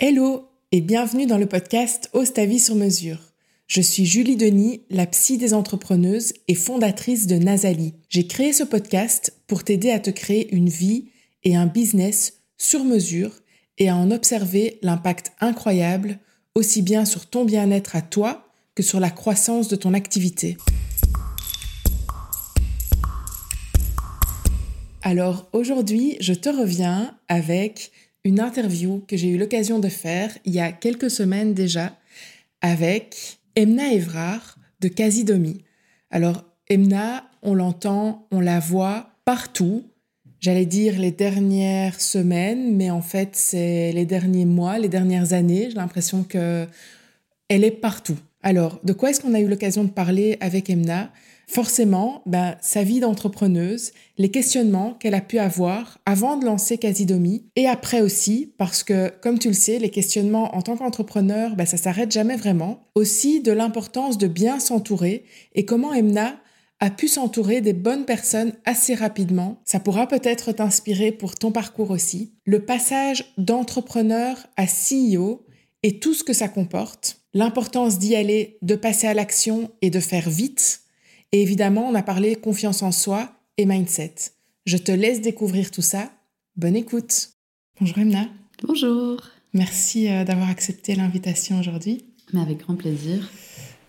Hello et bienvenue dans le podcast Ose ta vie sur mesure. Je suis Julie Denis, la psy des entrepreneuses et fondatrice de Nazali. J'ai créé ce podcast pour t'aider à te créer une vie et un business sur mesure et à en observer l'impact incroyable aussi bien sur ton bien-être à toi que sur la croissance de ton activité. Alors aujourd'hui, je te reviens avec une interview que j'ai eu l'occasion de faire il y a quelques semaines déjà avec Emna Evrard de Casidomi. Alors Emna, on l'entend, on la voit partout. J'allais dire les dernières semaines, mais en fait c'est les derniers mois, les dernières années. J'ai l'impression que elle est partout. Alors, de quoi est-ce qu'on a eu l'occasion de parler avec Emna? Forcément, ben, sa vie d'entrepreneuse, les questionnements qu'elle a pu avoir avant de lancer Casidomi et après aussi, parce que, comme tu le sais, les questionnements en tant qu'entrepreneur, ben, ça s'arrête jamais vraiment. Aussi de l'importance de bien s'entourer et comment Emna a pu s'entourer des bonnes personnes assez rapidement. Ça pourra peut-être t'inspirer pour ton parcours aussi. Le passage d'entrepreneur à CEO et tout ce que ça comporte. L'importance d'y aller, de passer à l'action et de faire vite et évidemment, on a parlé confiance en soi et mindset. Je te laisse découvrir tout ça. Bonne écoute. Bonjour Emna. Bonjour. Merci euh, d'avoir accepté l'invitation aujourd'hui. Mais avec grand plaisir.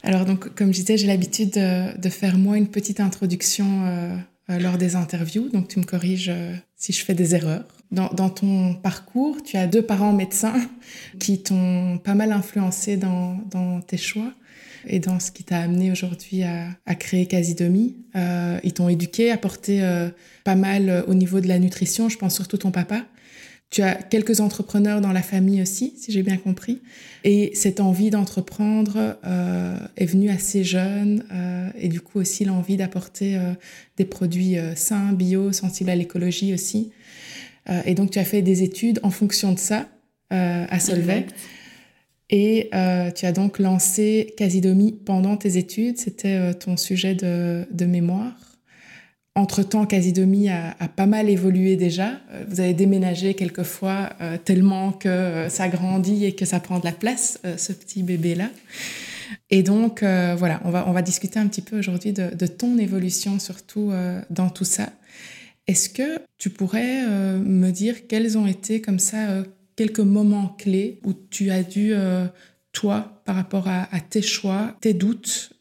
Alors donc, comme je disais, j'ai l'habitude de, faire moi une petite introduction euh, euh, lors des interviews. Donc tu me corriges si je fais des erreurs. Dans, dans, ton parcours, tu as deux parents médecins qui t'ont pas mal influencé dans, dans tes choix et dans ce qui t'a amené aujourd'hui à, créer Casidomi. Euh, ils t'ont éduqué, apporté euh, pas mal euh, au niveau de la nutrition, je pense surtout ton papa. Tu as quelques entrepreneurs dans la famille aussi, si j'ai bien compris. Et cette envie d'entreprendre est venue assez jeune et du coup aussi l'envie d'apporter des produits sains, bio, sensibles à l'écologie aussi. et donc tu as fait des études en fonction de ça à Solvay. Et euh, tu as donc lancé Casidomi pendant tes études, c'était euh, ton sujet de, de mémoire. Entre-temps, Casidomi a, pas mal évolué déjà. Euh, vous avez déménagé quelquefois tellement que ça grandit et que ça prend de la place, ce petit bébé-là. Et donc, voilà, on va, on va discuter un petit peu aujourd'hui de, de, ton évolution, surtout dans tout ça. Est-ce que tu pourrais me dire quels ont été comme ça quelques moments clés où tu as dû, euh, toi, par rapport à, tes choix, tes doutes,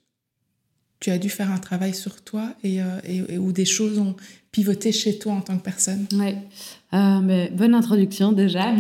tu as dû faire un travail sur toi et, euh, où des choses ont pivoté chez toi en tant que personne. Oui, euh, mais bonne introduction déjà,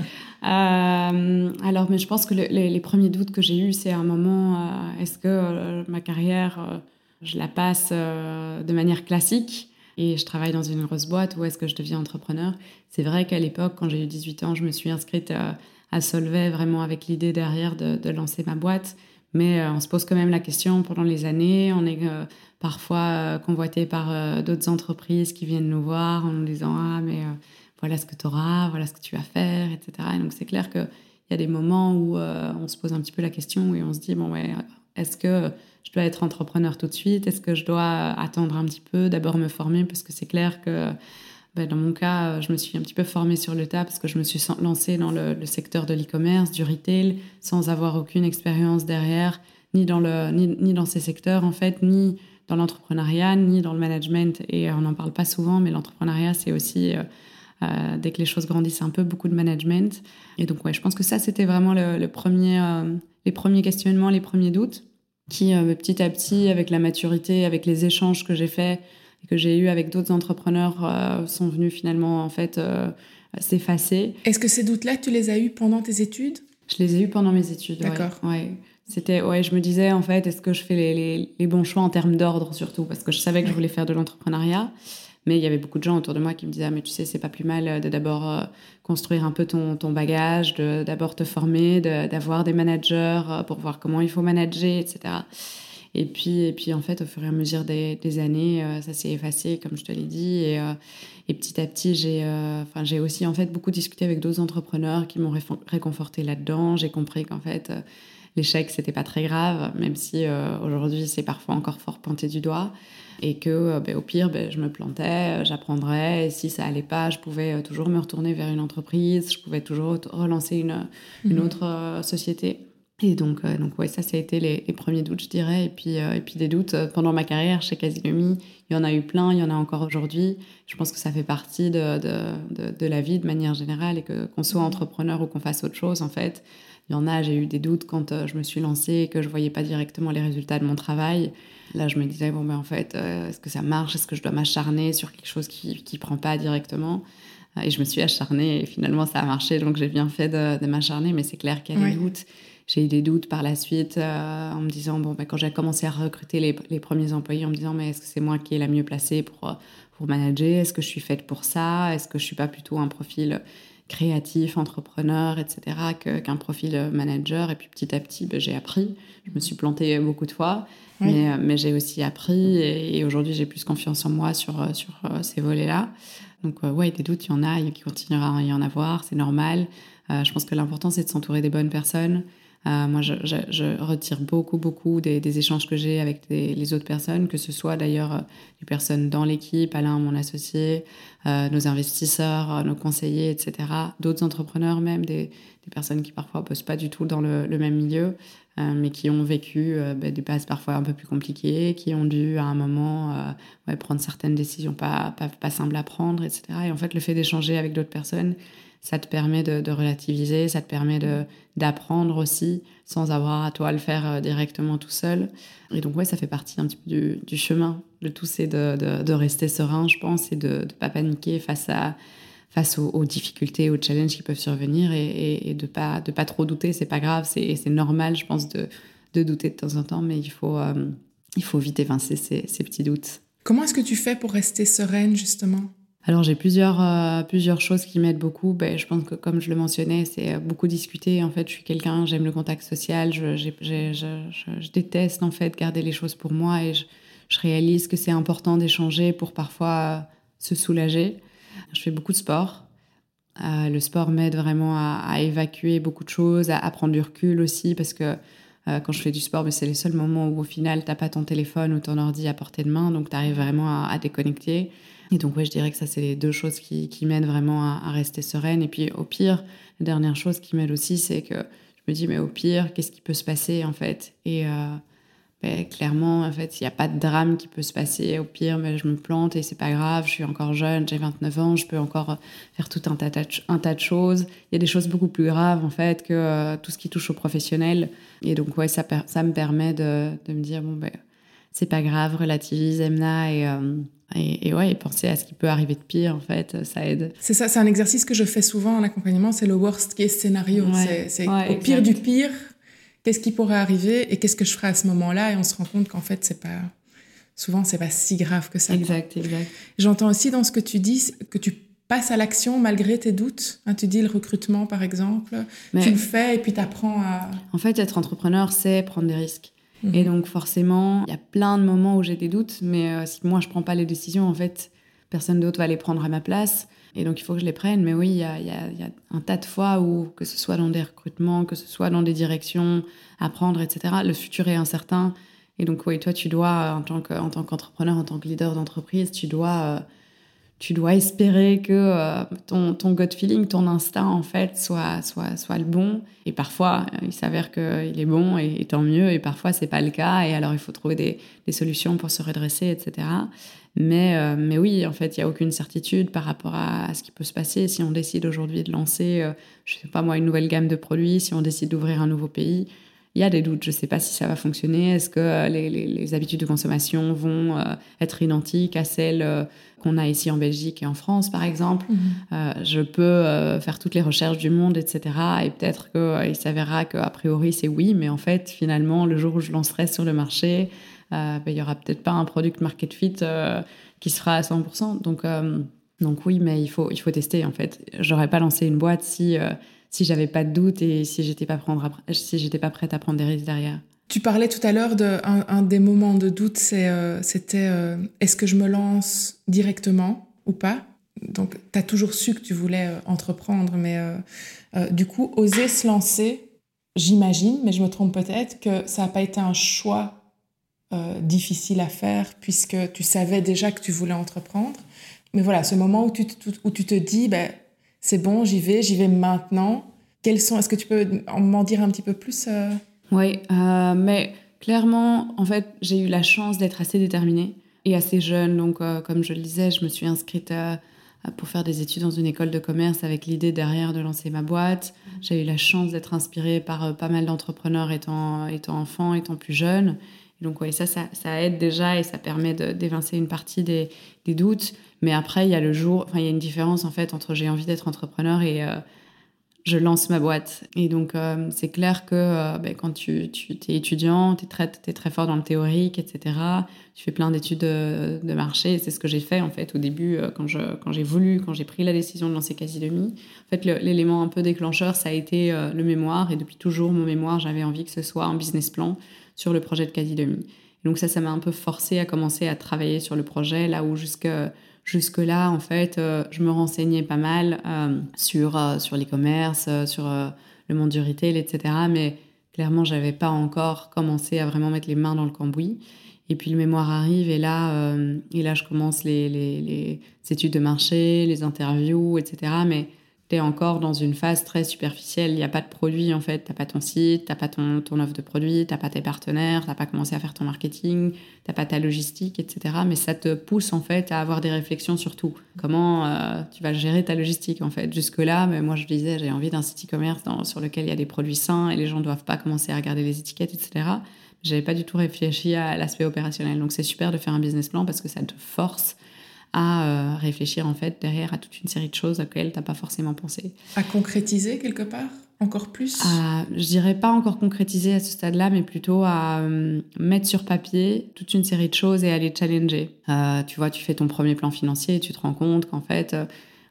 alors, mais je pense que les, premiers doutes que j'ai eus, c'est un moment, est-ce que ma carrière, je la passe de manière classique et je travaille dans une grosse boîte, où est-ce que je deviens entrepreneur? C'est vrai qu'à l'époque, quand j'ai eu 18 ans, je me suis inscrite à, Solvay vraiment avec l'idée derrière de, lancer ma boîte. Mais euh, on se pose quand même la question pendant les années. On est euh, parfois euh, convoité par d'autres entreprises qui viennent nous voir en nous disant Ah, mais voilà ce que tu auras, voilà ce que tu vas faire, etc. Et donc c'est clair qu'il y a des moments où on se pose un petit peu la question et on se dit Bon, ouais, est-ce que je dois être entrepreneur tout de suite? Est-ce que je dois attendre un petit peu, d'abord me former? Parce que c'est clair que ben, dans mon cas, je me suis un petit peu formée sur le tas parce que je me suis lancée dans le, secteur de l'e-commerce, du retail, sans avoir aucune expérience derrière, ni dans, le, ni, dans ces secteurs en fait, ni dans l'entrepreneuriat, ni dans le management. Et on n'en parle pas souvent, mais l'entrepreneuriat, c'est aussi... Euh, euh, dès que les choses grandissent un peu, beaucoup de management. Et donc, ouais, je pense que ça, c'était vraiment le, premier, euh, les premiers questionnements, les premiers doutes qui euh, petit à petit, avec la maturité, avec les échanges que j'ai faits que j'ai eus avec d'autres entrepreneurs, euh, sont venus finalement en fait euh, s'effacer. Est-ce que ces doutes-là, tu les as eus pendant tes études? Je les ai eus pendant mes études. D'accord. Ouais. C'était, ouais, je me disais en fait, est-ce que je fais les, les, bons choix en termes d'ordre surtout, parce que je savais que je voulais faire de l'entrepreneuriat. Mais il y avait beaucoup de gens autour de moi qui me disaient ah, mais tu sais, c'est pas plus mal de d'abord euh, construire un peu ton, ton bagage, de d'abord te former, d'avoir des managers pour voir comment il faut manager, etc. Et puis, et puis en fait, au fur et à mesure des, des années, euh, ça s'est effacé, comme je te l'ai dit. Et, et, petit à petit, j'ai enfin j'ai aussi en fait beaucoup discuté avec d'autres entrepreneurs qui m'ont réconforté là-dedans. J'ai compris qu'en fait, l'échec, c'était pas très grave, même si aujourd'hui, c'est parfois encore fort pointé du doigt. Et que, ben, au pire, ben, je me plantais, j'apprendrais. Et si ça allait pas, je pouvais toujours me retourner vers une entreprise, je pouvais toujours relancer une, une mhm. autre société. Et donc, euh, donc ouais, ça, ça a été les, premiers doutes, je dirais. Et puis, euh, et puis des doutes euh, pendant ma carrière chez Casinomi, il y en a eu plein, il y en a encore aujourd'hui. Je pense que ça fait partie de, de, de, la vie de manière générale et que qu'on soit entrepreneur ou qu'on fasse autre chose, en fait. Il y en a, j'ai eu des doutes quand je me suis lancée et que je voyais pas directement les résultats de mon travail. Là, je me disais, bon, ben en fait, est-ce que ça marche? Est-ce que je dois m'acharner sur quelque chose qui ne prend pas directement? Et je me suis acharnée et finalement, ça a marché. Donc, j'ai bien fait de, m'acharner, mais c'est clair qu'il y a des doutes j'ai eu des doutes par la suite euh, en me disant, bon, ben, quand j'ai commencé à recruter les, les, premiers employés, en me disant, mais est-ce que c'est moi qui est la mieux placée pour, euh, pour manager? Est-ce que je suis faite pour ça? Est-ce que je suis pas plutôt un profil créatif, entrepreneur, etc., qu'un profil manager? Et puis petit à petit, ben, j'ai appris. Je me suis plantée beaucoup de fois, mais, euh, mais j'ai aussi appris et, aujourd'hui, j'ai plus confiance en moi sur, sur ces volets-là. Donc, ouais, des doutes, il y en a, il continuera à y en avoir, c'est normal. je pense que l'important, c'est de s'entourer des bonnes personnes. Euh, moi, je, retire beaucoup, beaucoup des, des échanges que j'ai avec les autres personnes, que ce soit d'ailleurs euh, les personnes dans l'équipe, Alain, mon associé, euh, nos investisseurs, nos conseillers, etc. D'autres entrepreneurs même, des, des, personnes qui parfois bossent pas du tout dans le, même milieu, mais qui ont vécu bah, des passes parfois un peu plus compliquées, qui ont dû à un moment prendre certaines décisions pas, pas, pas simples à prendre, etc. Et en fait, le fait d'échanger avec d'autres personnes, ça te permet de, relativiser, ça te permet d'apprendre aussi sans avoir à toi le faire euh, directement tout seul. Et donc ouais, ça fait partie un petit peu du, chemin. de tout, c'est de, de, rester serein, je pense, et de ne pas paniquer face à face aux, difficultés, aux challenges qui peuvent survenir et, et, de pas de pas trop douter. C'est pas grave, c'est normal, je pense, de, de douter de temps en temps, mais il faut euh, il faut vite évincer ces, ces petits doutes. Comment est-ce que tu fais pour rester sereine justement? Alors j'ai plusieurs, euh, plusieurs choses qui m'aident beaucoup. Ben, je pense que comme je le mentionnais, c'est beaucoup discuter. En fait, je suis quelqu'un, j'aime le contact social, je, je, déteste en fait garder les choses pour moi et je, réalise que c'est important d'échanger pour parfois se soulager. Je fais beaucoup de sport. Euh, le sport m'aide vraiment à, évacuer beaucoup de choses, à, prendre du recul aussi parce que euh, quand je fais du sport, ben, c'est les seuls moments où au final, tu n'as pas ton téléphone ou ton ordi à portée de main, donc tu arrives vraiment à, à déconnecter. Et donc, ouais, je dirais que ça, c'est les deux choses qui, qui m'aident vraiment à, rester sereine. Et puis, au pire, la dernière chose qui m'aide aussi, c'est que je me dis, mais au pire, qu'est-ce qui peut se passer, en fait? Et clairement, en fait, il n'y a pas de drame qui peut se passer. Au pire, mais ben, je me plante et c'est pas grave. Je suis encore jeune, j'ai 29 ans, je peux encore faire tout un tas, un tas de choses. Il y a des choses beaucoup plus graves, en fait, que euh, tout ce qui touche au professionnel. Et donc, ouais, ça, ça me permet de, de me dire, bon, ben, c'est pas grave, relativise, Emna, et, euh, et, et, ouais, penser à ce qui peut arriver de pire, en fait, ça aide. C'est ça, c'est un exercice que je fais souvent en accompagnement, c'est le worst case scénario. c'est au pire du pire, qu'est-ce qui pourrait arriver et qu'est-ce que je ferai à ce moment-là, et on se rend compte qu'en fait, c'est pas. Souvent, c'est pas si grave que ça. Exact, exact. J'entends aussi dans ce que tu dis que tu passes à l'action malgré tes doutes. Hein, tu dis le recrutement, par exemple. tu le fais et puis tu apprends à. En fait, être entrepreneur, c'est prendre des risques. Et mhm. donc forcément, il y a plein de moments où j'ai des doutes, mais euh, si moi je prends pas les décisions, en fait, personne d'autre va les prendre à ma place. Et donc il faut que je les prenne. Mais oui, il y a, y, a, y a, un tas de fois où, que ce soit dans des recrutements, que ce soit dans des directions à prendre, etc., le futur est incertain. Et donc oui, toi, tu dois, en tant qu'entrepreneur, en tant que leader d'entreprise, tu dois... Euh, tu dois espérer que euh, ton, gut feeling, ton instinct, en fait, soit, soit, soit le bon. Et parfois, il s'avère qu'il est bon et, tant mieux. Et parfois, c'est pas le cas. Et alors, il faut trouver des solutions pour se redresser, etc. Mais, euh, mais oui, en fait, il n'y a aucune certitude par rapport à, ce qui peut se passer. Si on décide aujourd'hui de lancer, euh, je sais pas moi, une nouvelle gamme de produits, si on décide d'ouvrir un nouveau pays, il y a des doutes. Je ne sais pas si ça va fonctionner. Est-ce que euh, les, les, habitudes de consommation vont euh, être identiques à celles qu'on a ici en Belgique et en France, par exemple? Mhm. Je peux faire toutes les recherches du monde, etc. Et peut-être qu'il s'avérera qu'a priori c'est oui, mais en fait, finalement, le jour où je lancerai sur le marché, ben, il y aura peut-être pas un product market fit qui sera à 100%. Donc, donc oui, mais il faut, il faut tester en fait. J'aurais pas lancé une boîte si si j'avais pas de doute et si j'étais pas si pas prête à prendre des risques derrière. Tu parlais tout à l'heure d'un un des moments de doute, euh, c'était euh, est-ce que je me lance directement ou pas? Donc, tu as toujours su que tu voulais euh, entreprendre, mais du coup, oser se lancer, j'imagine, mais je me trompe peut-être, que ça n'a pas été un choix euh, difficile à faire puisque tu savais déjà que tu voulais entreprendre. Mais voilà, ce moment où tu, où tu te dis, ben, c'est bon, j'y vais, j'y vais maintenant. Quels sont, est-ce que tu peux m'en dire un petit peu plus euh? Oui, euh, mais clairement, en fait, j'ai eu la chance d'être assez déterminée et assez jeune. Donc, comme je le disais, je me suis inscrite pour faire des études dans une école de commerce avec l'idée derrière de lancer ma boîte. J'ai eu la chance d'être inspirée par pas mal d'entrepreneurs étant, étant enfant, étant plus jeune. Donc, ouais, ça, ça, aide déjà et ça permet d'évincer une partie des, doutes. Mais après, il y a le jour, enfin, il y a une différence en fait entre j'ai envie d'être entrepreneur et euh, je lance ma boîte. Et donc, euh, c'est clair que euh, ben, quand tu, es étudiant, tu es très, fort dans le théorique, etc. Tu fais plein d'études de, marché. C'est ce que j'ai fait en fait au début quand j'ai voulu, quand j'ai pris la décision de lancer Quasi Demi. En fait, l'élément un peu déclencheur, ça a été le mémoire. Et depuis toujours, mon mémoire, j'avais envie que ce soit un business plan sur le projet de quasi demi. Donc ça, ça m'a un peu forcé à commencer à travailler sur le projet, là où jusque jusque là, en fait, euh, je me renseignais pas mal euh, sur euh, sur l'e-commerce, sur le monde du retail, etc. Mais clairement, j'avais pas encore commencé à vraiment mettre les mains dans le cambouis. Et puis le mémoire arrive et là, et là, je commence les, les, les études de marché, les interviews, etc. Mais encore dans une phase très superficielle. Il n'y a pas de produit, en fait. Tu n'as pas ton site, tu n'as pas ton, ton, offre de produit, tu n'as pas tes partenaires, tu n'as pas commencé à faire ton marketing, tu n'as pas ta logistique, etc. Mais ça te pousse, en fait, à avoir des réflexions sur tout. Comment euh, tu vas gérer ta logistique, en fait. Jusque-là, mais moi, je disais, j'ai envie d'un site e-commerce sur lequel il y a des produits sains et les gens ne doivent pas commencer à regarder les étiquettes, etc. J'avais pas du tout réfléchi à l'aspect opérationnel. Donc, c'est super de faire un business plan parce que ça te force à euh, réfléchir en fait derrière à toute une série de choses auxquelles tu n'as pas forcément pensé. À concrétiser quelque part encore plus? À, Je dirais pas encore concrétiser à ce stade-là, mais plutôt à euh, mettre sur papier toute une série de choses et à les challenger. Euh, tu vois, tu fais ton premier plan financier et tu te rends compte qu'en fait,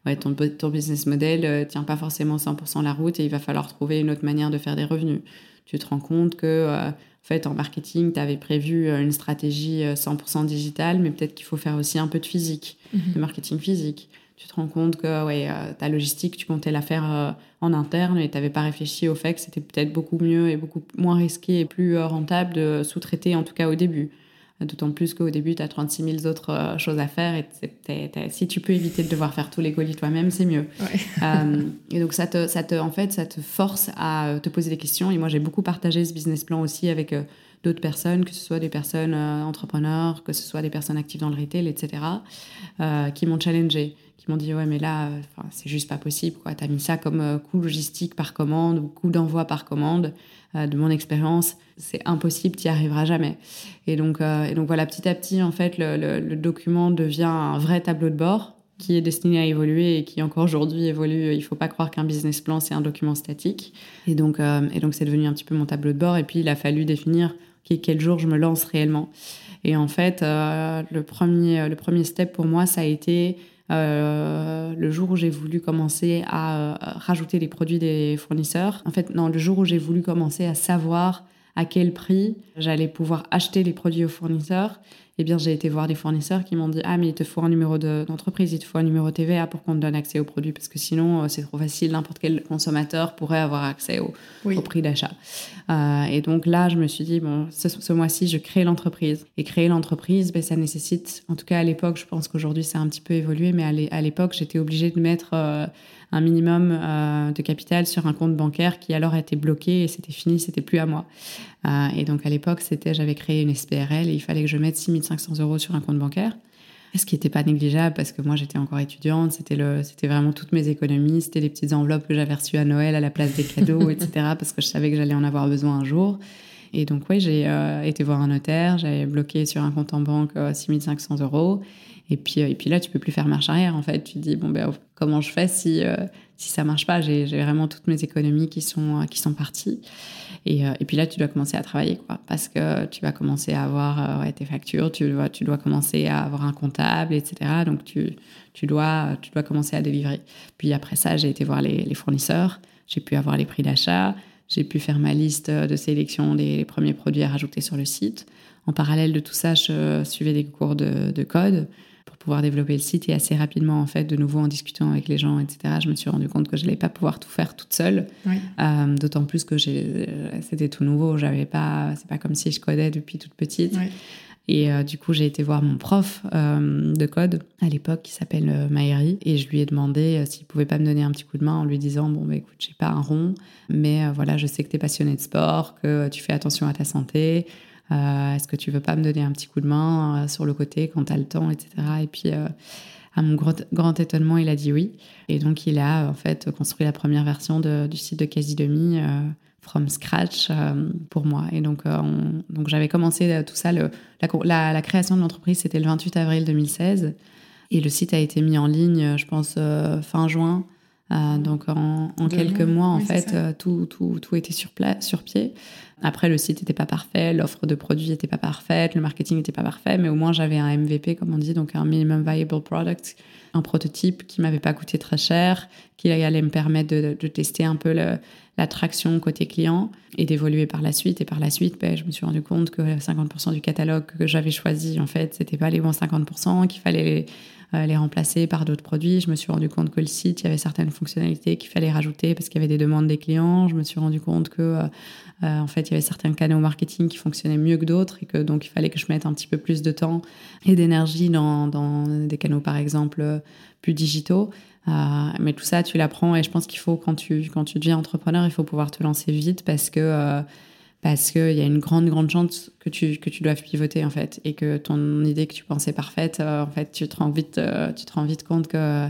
ouais, ton, ton, business model tient pas forcément 100% la route et il va falloir trouver une autre manière de faire des revenus. Tu te rends compte que fait, en marketing, tu avais prévu euh, une stratégie 100% euh, digitale, mais peut-être qu'il faut faire aussi un peu de physique, mhm. de marketing physique. Tu te rends compte que ouais, euh, ta logistique, tu comptais la faire en interne et tu n'avais pas réfléchi au fait que c'était peut-être beaucoup mieux et beaucoup moins risqué et plus rentable de sous-traiter, en tout cas au début. D'autant plus qu'au début, tu as 36 000 autres euh, choses à faire. Et si tu peux éviter de devoir faire tous les colis toi-même, c'est mieux. Euh, et donc, ça te, ça te, en fait, ça te force à euh, te poser des questions. Et moi, j'ai beaucoup partagé ce business plan aussi avec d'autres personnes, que ce soit des personnes entrepreneurs, que ce soit des personnes actives dans le retail, etc., qui m'ont challengé qui m'ont dit ouais mais là c'est juste pas possible quoi t'as mis ça comme coût logistique par commande ou coût d'envoi par commande euh, de mon expérience, c'est impossible, tu n'y arriveras jamais. Et donc, euh, et donc voilà, petit à petit, en fait, le, document devient un vrai tableau de bord qui est destiné à évoluer et qui encore aujourd'hui évolue. Il ne faut pas croire qu'un business plan, c'est un document statique. Et donc, euh, et donc c'est devenu un petit peu mon tableau de bord. Et puis, il a fallu définir quel jour je me lance réellement. Et en fait, le, premier, le premier step pour moi, ça a été euh, le jour où j'ai voulu commencer à euh, rajouter les produits des fournisseurs. En fait, non, le jour où j'ai voulu commencer à savoir à quel prix j'allais pouvoir acheter les produits aux fournisseurs eh bien, j'ai été voir des fournisseurs qui m'ont dit Ah, mais il te faut un numéro d'entreprise, il te faut un numéro TVA pour qu'on te donne accès aux produits, parce que sinon, euh, c'est trop facile, n'importe quel consommateur pourrait avoir accès au, prix d'achat. Euh, et donc là, je me suis dit Bon, ce, mois-ci, je crée l'entreprise. Et créer l'entreprise, ben, ça nécessite, en tout cas à l'époque, je pense qu'aujourd'hui, ça a un petit peu évolué, mais à l'époque, j'étais obligée de mettre. Euh, un minimum euh, de capital sur un compte bancaire qui alors a été bloqué et c'était fini, c'était plus à moi. Euh, et donc à l'époque, c'était, j'avais créé une SPRL et il fallait que je mette 6500 euros sur un compte bancaire. Ce qui n'était pas négligeable parce que moi j'étais encore étudiante, c'était le, c'était vraiment toutes mes économies, c'était les petites enveloppes que j'avais reçues à Noël à la place des cadeaux, etc. Parce que je savais que j'allais en avoir besoin un jour. Et donc oui, j'ai euh, été voir un notaire, j'avais bloqué sur un compte en banque 6500 euros. Et puis, euh, et puis là, tu peux plus faire marche arrière. En fait, tu te dis bon ben comment je fais si euh, si ça marche pas? J'ai vraiment toutes mes économies qui sont euh, qui sont parties. Et, et, puis là, tu dois commencer à travailler quoi, parce que tu vas commencer à avoir tes factures, tu dois tu dois commencer à avoir un comptable, etc. Donc tu tu dois tu dois commencer à délivrer. Puis après ça, j'ai été voir les, fournisseurs, j'ai pu avoir les prix d'achat. J'ai pu faire ma liste de sélection des premiers produits à rajouter sur le site. En parallèle de tout ça, je suivais des cours de code. Pour pouvoir développer le site. Et assez rapidement, en fait, de nouveau en discutant avec les gens, etc., je me suis rendu compte que je n'allais pas pouvoir tout faire toute seule. Euh, d'autant plus que c'était tout nouveau. J'avais pas, c'est pas comme si je codais depuis toute petite. Et euh, du coup, j'ai été voir mon prof euh, de code à l'époque qui s'appelle euh, Maëri et je lui ai demandé s'il pouvait pas me donner un petit coup de main en lui disant bon bah écoute, j'ai pas un rond, mais voilà, je sais que tu es passionné de sport, que tu fais attention à ta santé. Est-ce que tu veux pas me donner un petit coup de main sur le côté quand tu as le temps, etc. Et puis à mon grand, étonnement, il a dit oui. Et donc, il a en fait construit la première version du site de Quasi Demi from scratch euh, pour moi. Et donc, euh, donc j'avais commencé euh, tout ça. Le, la, la, création de l'entreprise, c'était le 28 avril 2016. Et le site a été mis en ligne, je pense, fin juin. Donc, en, quelques mois, en fait, tout, tout, tout, était sur, sur pied. Après, le site n'était pas parfait, l'offre de produits n'était pas parfaite, le marketing n'était pas parfait, mais au moins j'avais un MVP, comme on dit, donc un minimum viable product, un prototype qui m'avait pas coûté très cher, qui allait me permettre de, de tester un peu l'attraction côté client et d'évoluer par la suite. Et par la suite, ben, je me suis rendu compte que 50% du catalogue que j'avais choisi, en fait, c'était pas les bons 50%, qu'il fallait les, euh, les remplacer par d'autres produits. Je me suis rendu compte que le site, il y avait certaines fonctionnalités qu'il fallait rajouter parce qu'il y avait des demandes des clients. Je me suis rendu compte que, euh, euh, en fait, il y avait certains canaux marketing qui fonctionnaient mieux que d'autres et que donc il fallait que je mette un petit peu plus de temps et d'énergie dans, des canaux, par exemple, plus digitaux. Euh, mais tout ça, tu l'apprends et je pense qu'il faut, quand tu, quand tu deviens entrepreneur, il faut pouvoir te lancer vite parce que euh, parce qu'il y a une grande, grande chance que tu, que tu doives pivoter en fait et que ton idée que tu pensais parfaite, euh, en fait, tu te rends vite, tu te rends vite compte que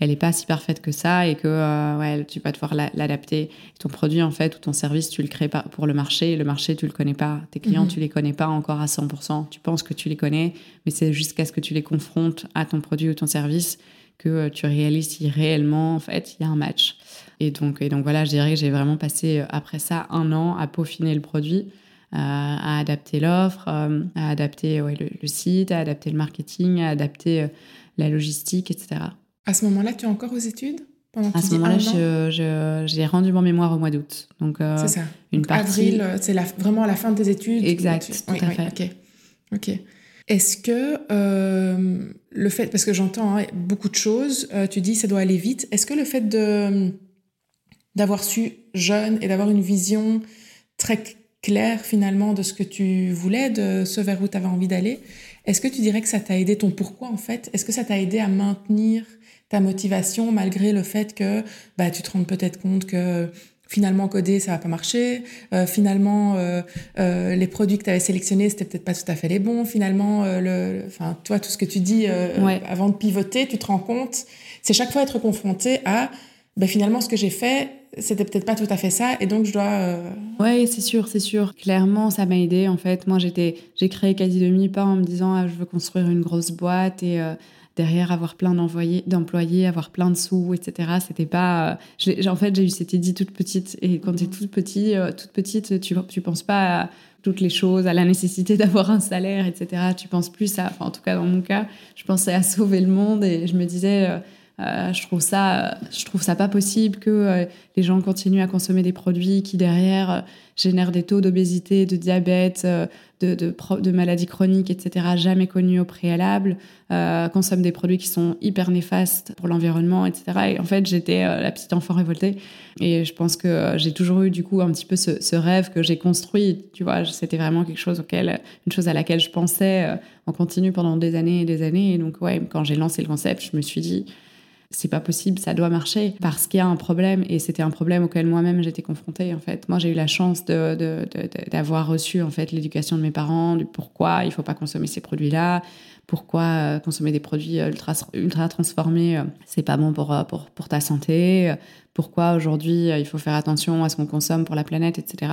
elle n'est pas si parfaite que ça et que ouais, tu vas devoir l'adapter. Ton produit, en fait, ou ton service, tu le crées pas pour le marché. Le marché, tu le connais pas. Tes clients, tu mhm. tu les connais pas encore à 100%. Tu penses que tu les connais, mais c'est jusqu'à ce que tu les confrontes à ton produit ou ton service que euh, tu réalises si réellement, en fait, il y a un match. Et donc, et donc voilà, je dirais que j'ai vraiment passé euh, après ça un an à peaufiner le produit, euh, à adapter l'offre, à adapter ouais, le, site, à adapter le marketing, à adapter la logistique, etc. À ce moment-là, tu es encore aux études? Pendant À ce moment-là, j'ai rendu mon mémoire au mois d'août. Donc, c'est ça. Une partie... Avril, c'est vraiment à la fin de tes études. Exact, tout à fait. Ok. Est-ce que euh, le fait, parce que j'entends hein, beaucoup de choses, euh, tu dis ça doit aller vite, est-ce que le fait de d'avoir su jeune et d'avoir une vision très claire finalement de ce que tu voulais, de ce vers où tu avais envie d'aller, est-ce que tu dirais que ça t'a aidé ton pourquoi en fait? Est-ce que ça t'a aidé à maintenir ta motivation malgré le fait que bah, tu te rends peut-être compte que finalement coder ça va pas marcher? Euh, finalement euh, euh, les produits que tu avais sélectionnés c'était peut-être pas tout à fait les bons. Finalement le enfin toi tout ce que tu dis avant de pivoter tu te rends compte. C'est chaque fois être confronté à ben, finalement ce que j'ai fait c'était peut-être pas tout à fait ça et donc je dois ouais c'est sûr c'est sûr clairement ça m'a aidé en fait moi j'étais j'ai créé quasi demi pas en me disant ah, je veux construire une grosse boîte et derrière avoir plein d'employés, avoir plein de sous, etc. C'était pas. Euh, en fait, j'ai eu cette idée toute petite. Et quand tu es toute petite, euh, toute petite, tu tu penses pas à toutes les choses, à la nécessité d'avoir un salaire, etc. Tu penses plus à. Enfin, en tout cas, dans mon cas, je pensais à sauver le monde et je me disais. Euh, je trouve ça, je trouve ça pas possible que les gens continuent à consommer des produits qui derrière génèrent des taux d'obésité, de diabète, de, maladies chroniques, etc., jamais connues au préalable, euh, consomment des produits qui sont hyper néfastes pour l'environnement, etc. Et en fait, j'étais euh, la petite enfant révoltée. Et je pense que euh, j'ai toujours eu, du coup, un petit peu ce, rêve que j'ai construit. Tu vois, c'était vraiment quelque chose auquel, une chose à laquelle je pensais en continu pendant des années et des années. Et donc, quand j'ai lancé le concept, je me suis dit, c'est pas possible, ça doit marcher parce qu'il y a un problème et c'était un problème auquel moi-même j'étais confrontée en fait. Moi j'ai eu la chance d'avoir reçu en fait l'éducation de mes parents du pourquoi il faut pas consommer ces produits-là, pourquoi euh, consommer des produits ultra ultra transformés euh, c'est pas bon pour, euh, pour pour ta santé, pourquoi aujourd'hui il faut faire attention à ce qu'on consomme pour la planète, etc.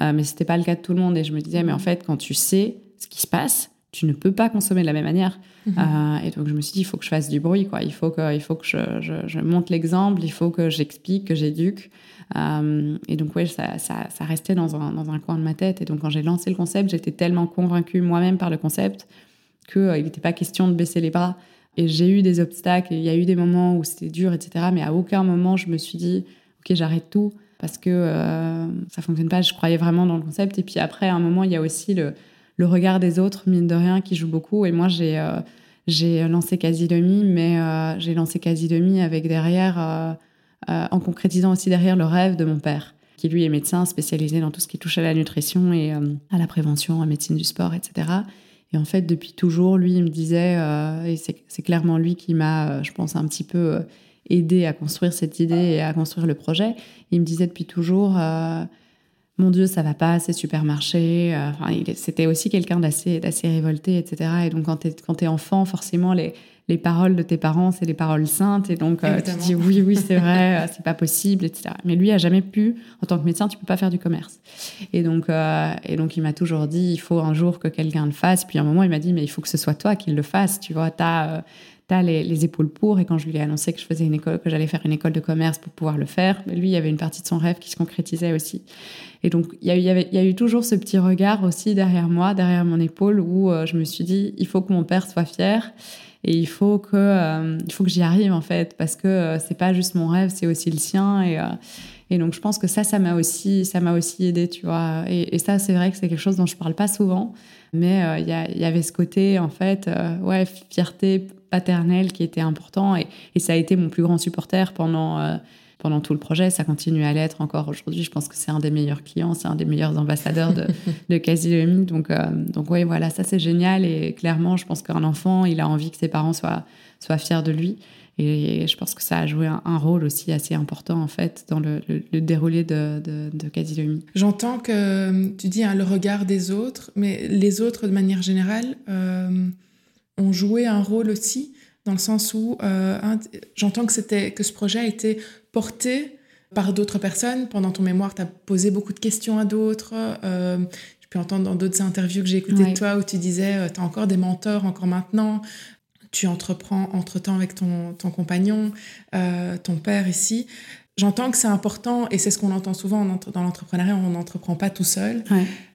mais c'était pas le cas de tout le monde et je me disais mais en fait quand tu sais ce qui se passe tu ne peux pas consommer de la même manière. Mhm. Euh, et donc je me suis dit, il faut que je fasse du bruit, quoi. Il faut que, il faut que je, je, je monte l'exemple, il faut que j'explique, que j'éduque. Euh, et donc ouais, ça, ça, ça, restait dans un, dans un coin de ma tête. Et donc quand j'ai lancé le concept, j'étais tellement convaincue moi-même par le concept qu'il euh, n'était pas question de baisser les bras. Et j'ai eu des obstacles, il y a eu des moments où c'était dur, etc. Mais à aucun moment je me suis dit, ok, j'arrête tout parce que ça fonctionne pas. Je croyais vraiment dans le concept. Et puis après, à un moment, il y a aussi le le regard des autres, mine de rien, qui joue beaucoup. Et moi, j'ai, euh, lancé Quasi Demi, mais j'ai lancé Quasi Demi avec derrière, en concrétisant aussi derrière le rêve de mon père qui lui est médecin spécialisé dans tout ce qui touche à la nutrition et à la prévention, à médecine du sport, etc. Et en fait, depuis toujours, lui, il me disait, et c'est clairement lui qui m'a, je pense, un petit peu aidé à construire cette idée et à construire le projet. Il me disait depuis toujours, euh, mon Dieu, ça va pas, c'est supermarché. Euh, enfin, c'était aussi quelqu'un d'assez, d'assez révolté, etc. Et donc, quand tu es, quand es enfant, forcément, les, les paroles de tes parents, c'est les paroles saintes. Et donc, euh, tu dis oui, oui, c'est vrai, c'est pas possible, etc. Mais lui a jamais pu, en tant que médecin, tu peux pas faire du commerce. Et donc, et donc il m'a toujours dit, il faut un jour que quelqu'un le fasse. Puis à un moment, il m'a dit, mais il faut que ce soit toi qui le fasse. Tu vois, tu les, épaules pour. Et quand je lui ai annoncé que je faisais une école, que j'allais faire une école de commerce pour pouvoir le faire, lui, il y avait une partie de son rêve qui se concrétisait aussi. Et donc, il y a, eu, il y a eu toujours ce petit regard aussi derrière moi, derrière mon épaule, où euh, je me suis dit, il faut que mon père soit fier. Et il faut que, euh, il que j'y arrive en fait, parce que euh, c'est pas juste mon rêve, c'est aussi le sien. Et, et donc je pense que ça, ça m'a aussi, aussi aidé, tu vois. Et, et ça, c'est vrai que c'est quelque chose dont je parle pas souvent, mais il y, y, avait ce côté en fait, ouais, fierté paternel qui était important et, ça a été mon plus grand supporter pendant, euh, pendant tout le projet. Ça continue à l'être encore aujourd'hui. Je pense que c'est un des meilleurs clients, c'est un des meilleurs ambassadeurs de, de. Donc, euh, donc oui, voilà, ça c'est génial et clairement, je pense qu'un enfant, il a envie que ses parents soient, soient fiers de lui. Et je pense que ça a joué un, rôle aussi assez important en fait dans le, déroulé de, de, de J'entends que tu dis hein, le regard des autres, mais les autres de manière générale, euh, ont joué un rôle aussi, dans le sens où euh, j'entends que, c'était, que ce projet a été porté par d'autres personnes. Pendant ton mémoire, tu as posé beaucoup de questions à d'autres. Euh, je peux entendre dans d'autres interviews que j'ai écoutées de toi où tu disais, euh, tu as encore des mentors encore maintenant. Tu entreprends entre-temps avec ton, ton compagnon, euh, ton père ici. J'entends que c'est important et c'est ce qu'on entend souvent dans l'entrepreneuriat, on n'entreprend pas tout seul.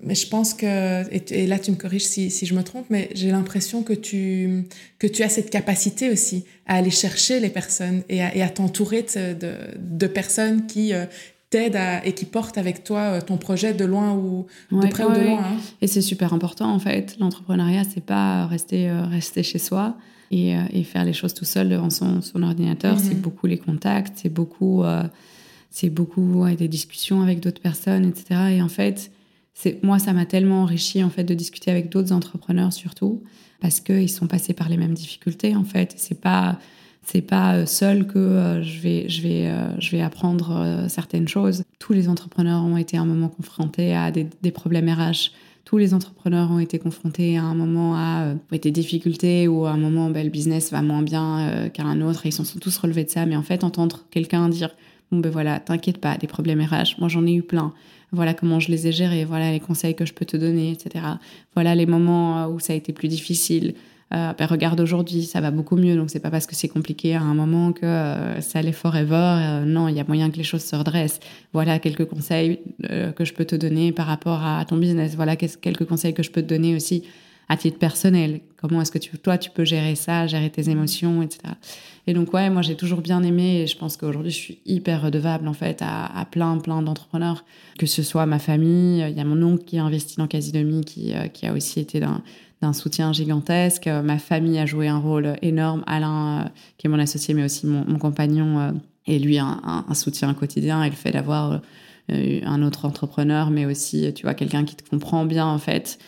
Mais je pense que, et, là tu me corriges si, si je me trompe, mais j'ai l'impression que tu, que tu as cette capacité aussi à aller chercher les personnes et à, à t'entourer de, de, de, personnes qui euh, t'aident et qui portent avec toi euh, ton projet de loin ou de près ou de loin. Hein. Et c'est super important en fait. L'entrepreneuriat, c'est pas rester, euh, rester chez soi et, euh, et, faire les choses tout seul devant son, son ordinateur. C'est mhm. beaucoup les contacts, c'est beaucoup, euh, c'est beaucoup des discussions avec d'autres personnes, etc. Et en fait, c'est moi, ça m'a tellement enrichi en fait de discuter avec d'autres entrepreneurs surtout parce qu'ils sont passés par les mêmes difficultés en fait. C'est pas c'est pas euh, seul que je vais je vais je vais apprendre certaines choses. Tous les entrepreneurs ont été à un moment confrontés à des, des problèmes RH tous les entrepreneurs ont été confrontés à un moment à euh, des difficultés ou à un moment ben, le business va moins bien euh, qu'à un autre et ils s'en sont tous relevés de ça. Mais en fait, entendre quelqu'un dire bon ben voilà, t'inquiète pas, des problèmes RH, moi j'en ai eu plein. Voilà comment je les ai gérés, voilà les conseils que je peux te donner, etc. Voilà les moments euh, où ça a été plus difficile. Euh, ben regarde aujourd'hui, ça va beaucoup mieux. Donc c'est pas parce que c'est compliqué à un moment que euh, ça allait forever. Euh, non, il y a moyen que les choses se redressent. Voilà quelques conseils euh, que je peux te donner par rapport à ton business. Voilà quelques conseils que je peux te donner aussi à titre personnel. Comment est-ce que toi tu peux gérer ça, gérer tes émotions, etc. Et donc ouais, moi j'ai toujours bien aimé et je pense qu'aujourd'hui je suis hyper redevable en fait à, plein plein d'entrepreneurs, que ce soit ma famille. Il y a mon oncle qui a investi dans Casidomi qui qui a aussi été d'un d'un soutien gigantesque. Euh, ma famille a joué un rôle énorme. Alain, euh, qui est mon associé, mais aussi mon, compagnon, euh, et lui un, un, soutien quotidien. Et le fait d'avoir un autre entrepreneur, mais aussi, tu vois, quelqu'un qui te comprend bien, en fait,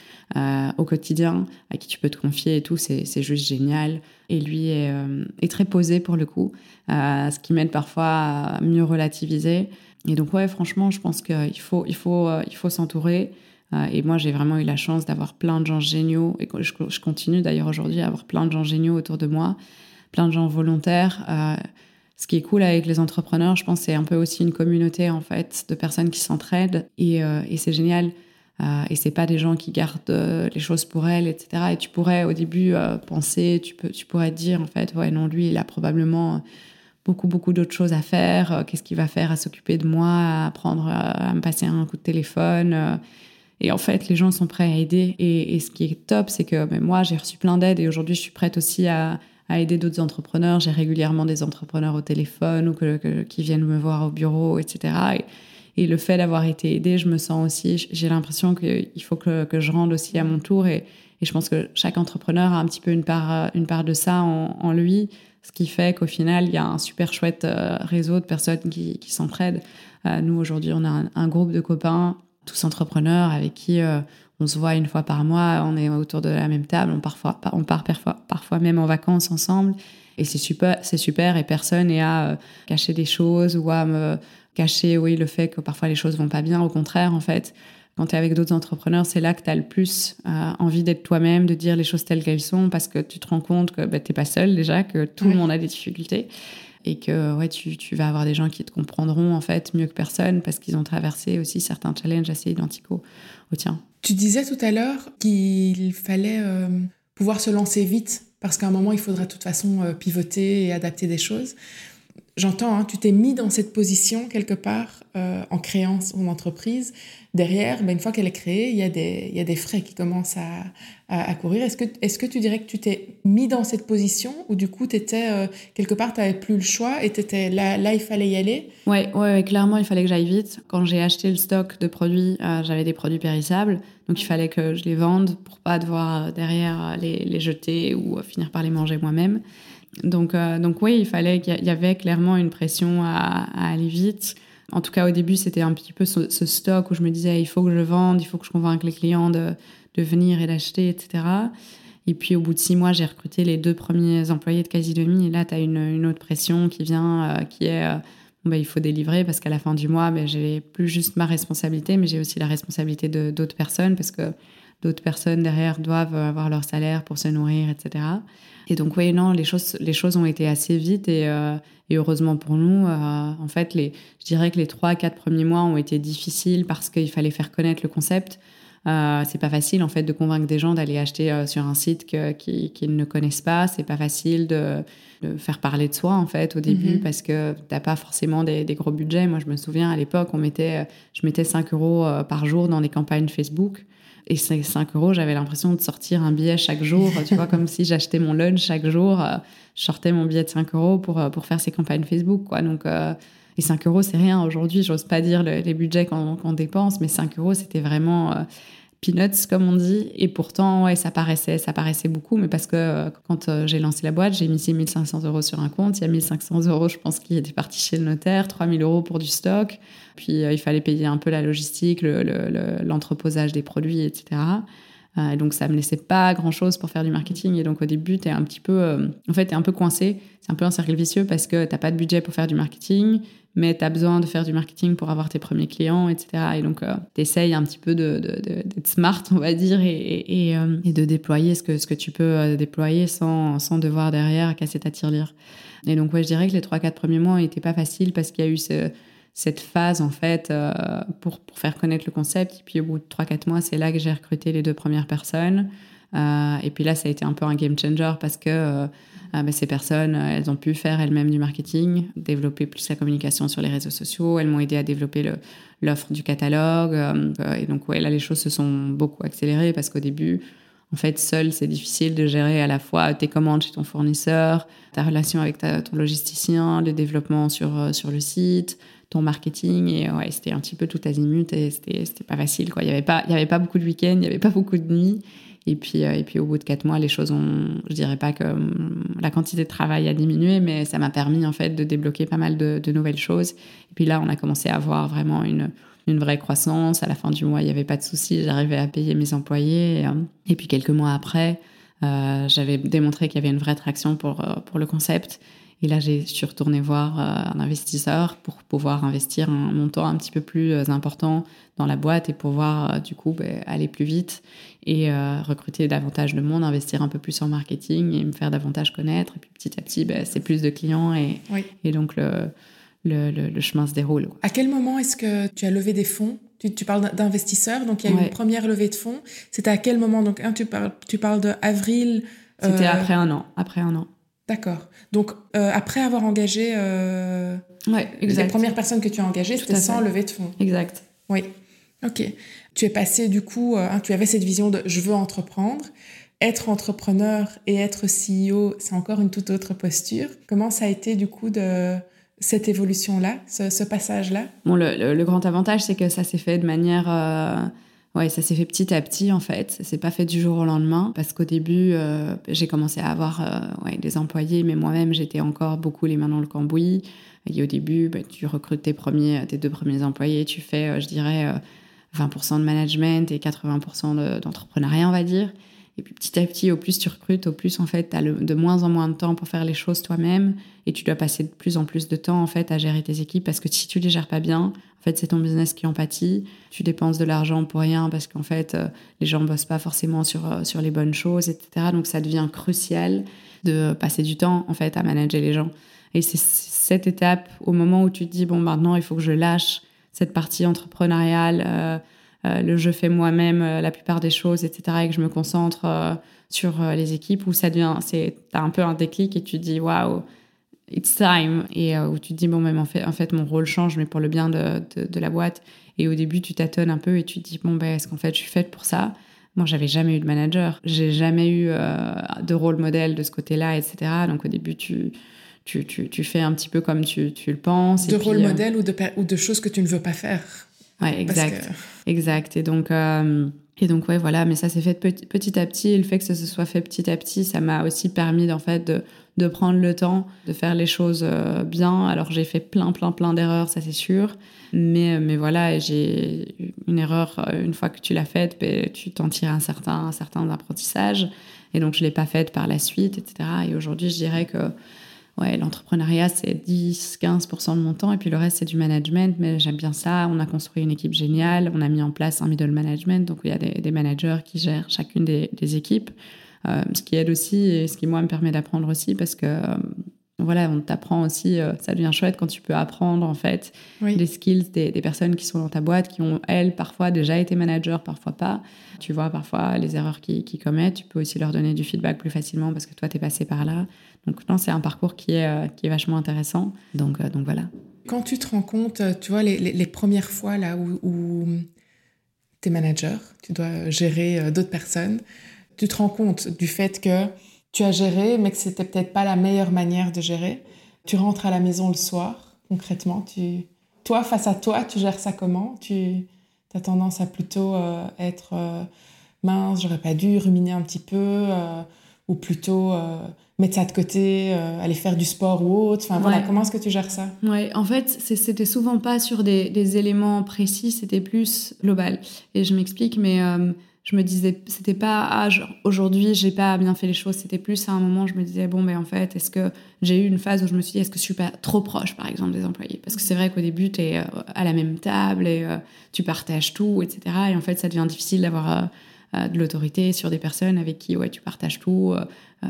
au quotidien, à qui tu peux te confier et tout, c'est juste génial. Et lui est, très posé pour le coup, ce qui m'aide parfois à mieux relativiser. Et donc, ouais, franchement, je pense qu'il faut, il faut, il faut s'entourer. Euh, et moi, j'ai vraiment eu la chance d'avoir plein de gens géniaux, et je, continue d'ailleurs aujourd'hui à avoir plein de gens géniaux autour de moi, plein de gens volontaires. Euh, ce qui est cool avec les entrepreneurs, je pense, c'est un peu aussi une communauté en fait de personnes qui s'entraident, et, euh, c'est génial. et c'est pas des gens qui gardent les choses pour elles, etc. Et tu pourrais au début penser, tu, peux, tu pourrais te dire en fait, ouais, non, lui, il a probablement beaucoup, beaucoup d'autres choses à faire. Qu'est-ce qu'il va faire à s'occuper de moi, à apprendre à me passer un coup de téléphone et en fait, les gens sont prêts à aider. Et, ce qui est top, c'est que ben, moi, j'ai reçu plein d'aides et aujourd'hui, je suis prête aussi à, aider d'autres entrepreneurs. J'ai régulièrement des entrepreneurs au téléphone ou qui viennent me voir au bureau, etc. Et, le fait d'avoir été aidée, je me sens aussi, j'ai l'impression qu'il faut que, je rende aussi à mon tour. Et, je pense que chaque entrepreneur a un petit peu une part, une part de ça en, lui, ce qui fait qu'au final, il y a un super chouette euh, réseau de personnes qui, s'entraident. Euh, nous, aujourd'hui, on a un, groupe de copains, tous entrepreneurs, avec qui euh, on se voit une fois par mois, on est autour de la même table, on, parfois, on part parfois, parfois même en vacances ensemble. Et c'est super, c'est super, et personne n'est à cacher des choses ou à me cacher, oui, le fait que parfois les choses vont pas bien. Au contraire, en fait, quand tu es avec d'autres entrepreneurs, c'est là que tu as le plus euh, envie d'être toi-même, de dire les choses telles qu'elles sont, parce que tu te rends compte que bah, tu n'es pas seul déjà, que tout le monde a des difficultés et que ouais, tu, tu, vas avoir des gens qui te comprendront en fait mieux que personne parce qu'ils ont traversé aussi certains challenges assez identiques au, tien. Tu disais tout à l'heure qu'il fallait euh, pouvoir se lancer vite parce qu'à un moment, il faudrait de toute façon euh, pivoter et adapter des choses j'entends, hein, tu t'es mis dans cette position quelque part euh, en créant son entreprise. Derrière, ben, une fois qu'elle est créée, il y, a des, y a des frais qui commencent à, à, courir. Est-ce que, est que tu dirais que tu t'es mis dans cette position ou du coup, étais, euh, quelque part, tu n'avais plus le choix et étais, là, là, il fallait y aller? Oui, ouais, clairement, il fallait que j'aille vite. Quand j'ai acheté le stock de produits, euh, j'avais des produits périssables. Donc, il fallait que je les vende pour pas devoir derrière les, les jeter ou finir par les manger moi-même. Donc, euh, donc oui, il fallait qu'il y avait clairement une pression à, aller vite. En tout cas, au début, c'était un petit peu ce, stock où je me disais, il faut que je vende, il faut que je convainque les clients de, de venir et d'acheter, etc. Et puis, au bout de six mois, j'ai recruté les deux premiers employés de quasi demi. Et là, tu as une, autre pression qui vient, euh, qui est, euh, bah, il faut délivrer parce qu'à la fin du mois, bah, j'ai plus juste ma responsabilité, mais j'ai aussi la responsabilité d'autres personnes parce que d'autres personnes derrière doivent avoir leur salaire pour se nourrir, etc. Et donc, oui, non, les choses, les choses ont été assez vite et, euh, et heureusement pour nous, euh, en fait, les, je dirais que les trois, quatre premiers mois ont été difficiles parce qu'il fallait faire connaître le concept. Euh, c'est pas facile en fait de convaincre des gens d'aller acheter euh, sur un site qu'ils qui ne connaissent pas. C'est pas facile de, de, faire parler de soi en fait au début mm-hmm. parce que t'as pas forcément des, des, gros budgets. Moi, je me souviens à l'époque, on mettait, je mettais 5 euros par jour dans des campagnes Facebook. Et ces 5 euros, j'avais l'impression de sortir un billet chaque jour, tu vois, comme si j'achetais mon lunch chaque jour. Euh, je sortais mon billet de 5 euros pour, euh, pour faire ces campagnes Facebook, quoi. Donc, euh, et 5 euros, c'est rien. Aujourd'hui, j'ose pas dire les budgets qu'on dépense, mais 5 euros, c'était vraiment peanuts comme on dit. Et pourtant ouais ça paraissait ça paraissait beaucoup mais parce que euh, quand euh, j'ai lancé la boîte j'ai mis 6500 euros sur un compte. Il y a 1500 euros je pense qui étaient partis chez le notaire 3000 euros pour du stock. Puis euh, il fallait payer un peu la logistique l'entreposage des produits etc et donc ça me laissait pas grand chose pour faire du marketing. Et donc au début tu es un petit peu en fait un peu coincé. C'est un peu un cercle vicieux parce que t'as pas de budget pour faire du marketing mais tu as besoin de faire du marketing pour avoir tes premiers clients, etc. Et donc, euh, tu essayes un petit peu d'être smart, on va dire, euh, et, de déployer ce que, ce que tu peux euh, déployer sans, sans devoir derrière casser ta tirelire. Et donc, ouais, je dirais que les 3-4 premiers mois n'étaient pas faciles parce qu'il y a eu ce, cette phase, en fait, pour, pour, faire connaître le concept. Et puis, au bout de 3-4 mois, c'est là que j'ai recruté les deux premières personnes. Et puis là, ça a été un peu un game changer parce que ah, ces personnes, euh, elles ont pu faire elles-mêmes du marketing, développer plus la communication sur les réseaux sociaux. Elles m'ont aidé à développer l'offre du catalogue. Euh, et donc, ouais, là, les choses se sont beaucoup accélérées parce qu'au début, en fait, seul, c'est difficile de gérer à la fois tes commandes chez ton fournisseur, ta relation avec ton logisticien, le développement sur, euh, sur le site, ton marketing. Et ouais, c'était un petit peu tout azimut et c'était pas facile. Quoi. Il n'y avait, pas, il y avait pas beaucoup de week-ends, il n'y avait pas beaucoup de nuits. Et puis, euh, et puis au bout de quatre mois, les choses ont, je dirais pas que hum, la quantité de travail a diminué, mais ça m'a permis en fait de débloquer pas mal de, nouvelles choses. Et puis là, on a commencé à avoir vraiment une, une vraie croissance. À la fin du mois, il n'y avait pas de souci, j'arrivais à payer mes employés. Et, euh, puis quelques mois après, euh, j'avais démontré qu'il y avait une vraie traction pour, pour le concept. Et là, j'ai suis retournée voir un investisseur pour pouvoir investir un montant un petit peu plus important dans la boîte et pouvoir du coup ben, aller plus vite et recruter davantage de monde, investir un peu plus en marketing et me faire davantage connaître. Et puis petit à petit, ben, c'est plus de clients et, et donc le, le, le, chemin se déroule. À quel moment est-ce que tu as levé des fonds? Tu, tu, parles d'investisseurs, donc il y a eu une première levée de fonds. C'était à quel moment? Donc, tu parles, tu parles de avril. C'était après un an. Après un an. D'accord. Donc, euh, après avoir engagé euh, ouais, exact. les premières personnes que tu as engagées, c'était sans lever de fonds. Exact. Oui. Ok. Tu es passé du coup, euh, hein, tu avais cette vision de je veux entreprendre. Être entrepreneur et être CEO, c'est encore une toute autre posture. Comment ça a été du coup de, cette évolution-là, ce, passage-là? Bon, le, grand avantage, c'est que ça s'est fait de manière... Euh, ouais, ça s'est fait petit à petit, en fait. Ça s'est pas fait du jour au lendemain, parce qu'au début, euh, j'ai commencé à avoir euh, des employés, mais moi-même, j'étais encore beaucoup les mains dans le cambouis. Et au début, bah, tu recrutes tes, premiers, tes deux premiers employés, tu fais, je dirais, 20% de management et 80% d'entrepreneuriat, on va dire. Et puis petit à petit, au plus tu recrutes, au plus en fait, tu as de moins en moins de temps pour faire les choses toi-même et tu dois passer de plus en plus de temps en fait à gérer tes équipes parce que si tu les gères pas bien, en fait, c'est ton business qui en pâtit. Tu dépenses de l'argent pour rien parce qu'en fait, euh, les gens bossent pas forcément sur, euh, sur les bonnes choses, etc. Donc ça devient crucial de passer du temps en fait à manager les gens. Et c'est cette étape au moment où tu te dis bon maintenant il faut que je lâche cette partie entrepreneuriale. Euh, euh, le je fais moi-même euh, la plupart des choses, etc., et que je me concentre sur les équipes, où ça devient, c'est, un peu un déclic et tu dis waouh, it's time, et où tu te dis bon, même en fait, en fait, mon rôle change, mais pour le bien de, de, la boîte. Et au début, tu tâtonnes un peu et tu te dis bon, ben, est-ce qu'en fait, je suis faite pour ça? Moi, j'avais jamais eu de manager, j'ai jamais eu de rôle modèle de ce côté-là, etc. Donc au début, tu, tu, tu, tu, fais un petit peu comme tu, tu le penses. De rôle modèle ou de, ou de choses que tu ne veux pas faire. Ouais, exact. Exact. Et donc, euh, et donc, ouais, voilà. Mais ça s'est fait petit, petit, à petit. Et le fait que ça se soit fait petit à petit, ça m'a aussi permis, en fait, de, de, prendre le temps de faire les choses euh, bien. Alors, j'ai fait plein, plein, plein d'erreurs, ça c'est sûr. Mais, euh, mais voilà, j'ai une erreur, une fois que tu l'as faite, ben, tu t'en tires un certain, un certain apprentissage. Et donc, je l'ai pas faite par la suite, etc. Et aujourd'hui, je dirais que ouais, l'entrepreneuriat, c'est 10-15% de mon temps et puis le reste, c'est du management. Mais j'aime bien ça. On a construit une équipe géniale. On a mis en place un middle management. Donc, il y a des, managers qui gèrent chacune des, équipes. Euh, ce qui aide aussi et ce qui, moi, me permet d'apprendre aussi parce que euh, voilà, on t'apprend aussi, euh, ça devient chouette quand tu peux apprendre en fait les skills des, personnes qui sont dans ta boîte, qui ont elles parfois déjà été managers, parfois pas. Tu vois parfois les erreurs qu'ils commettent, tu peux aussi leur donner du feedback plus facilement parce que toi tu es passé par là. Donc non, c'est un parcours qui est, euh, qui est vachement intéressant. Donc, euh, donc voilà. Quand tu te rends compte, tu vois, les, les, premières fois là où, où tu es manager, tu dois gérer d'autres personnes, tu te rends compte du fait que tu as géré, mais que c'était peut-être pas la meilleure manière de gérer. Tu rentres à la maison le soir, concrètement. Tu... Toi, face à toi, tu gères ça comment? Tu as tendance à plutôt euh, être euh, mince, j'aurais pas dû ruminer un petit peu, euh, ou plutôt mettre ça de côté, aller faire du sport ou autre. Enfin voilà, comment est-ce que tu gères ça? Ouais, en fait, c'était souvent pas sur des, des éléments précis, c'était plus global. Et je m'explique, mais je me disais, c'était pas ah, aujourd'hui j'ai pas bien fait les choses, c'était plus à un moment je me disais bon mais en fait est-ce que j'ai eu une phase où je me suis dit est-ce que je suis pas trop proche par exemple des employés? Parce que c'est vrai qu'au début tu es euh, à la même table et euh, tu partages tout etc et en fait ça devient difficile d'avoir euh, de l'autorité sur des personnes avec qui ouais tu partages tout.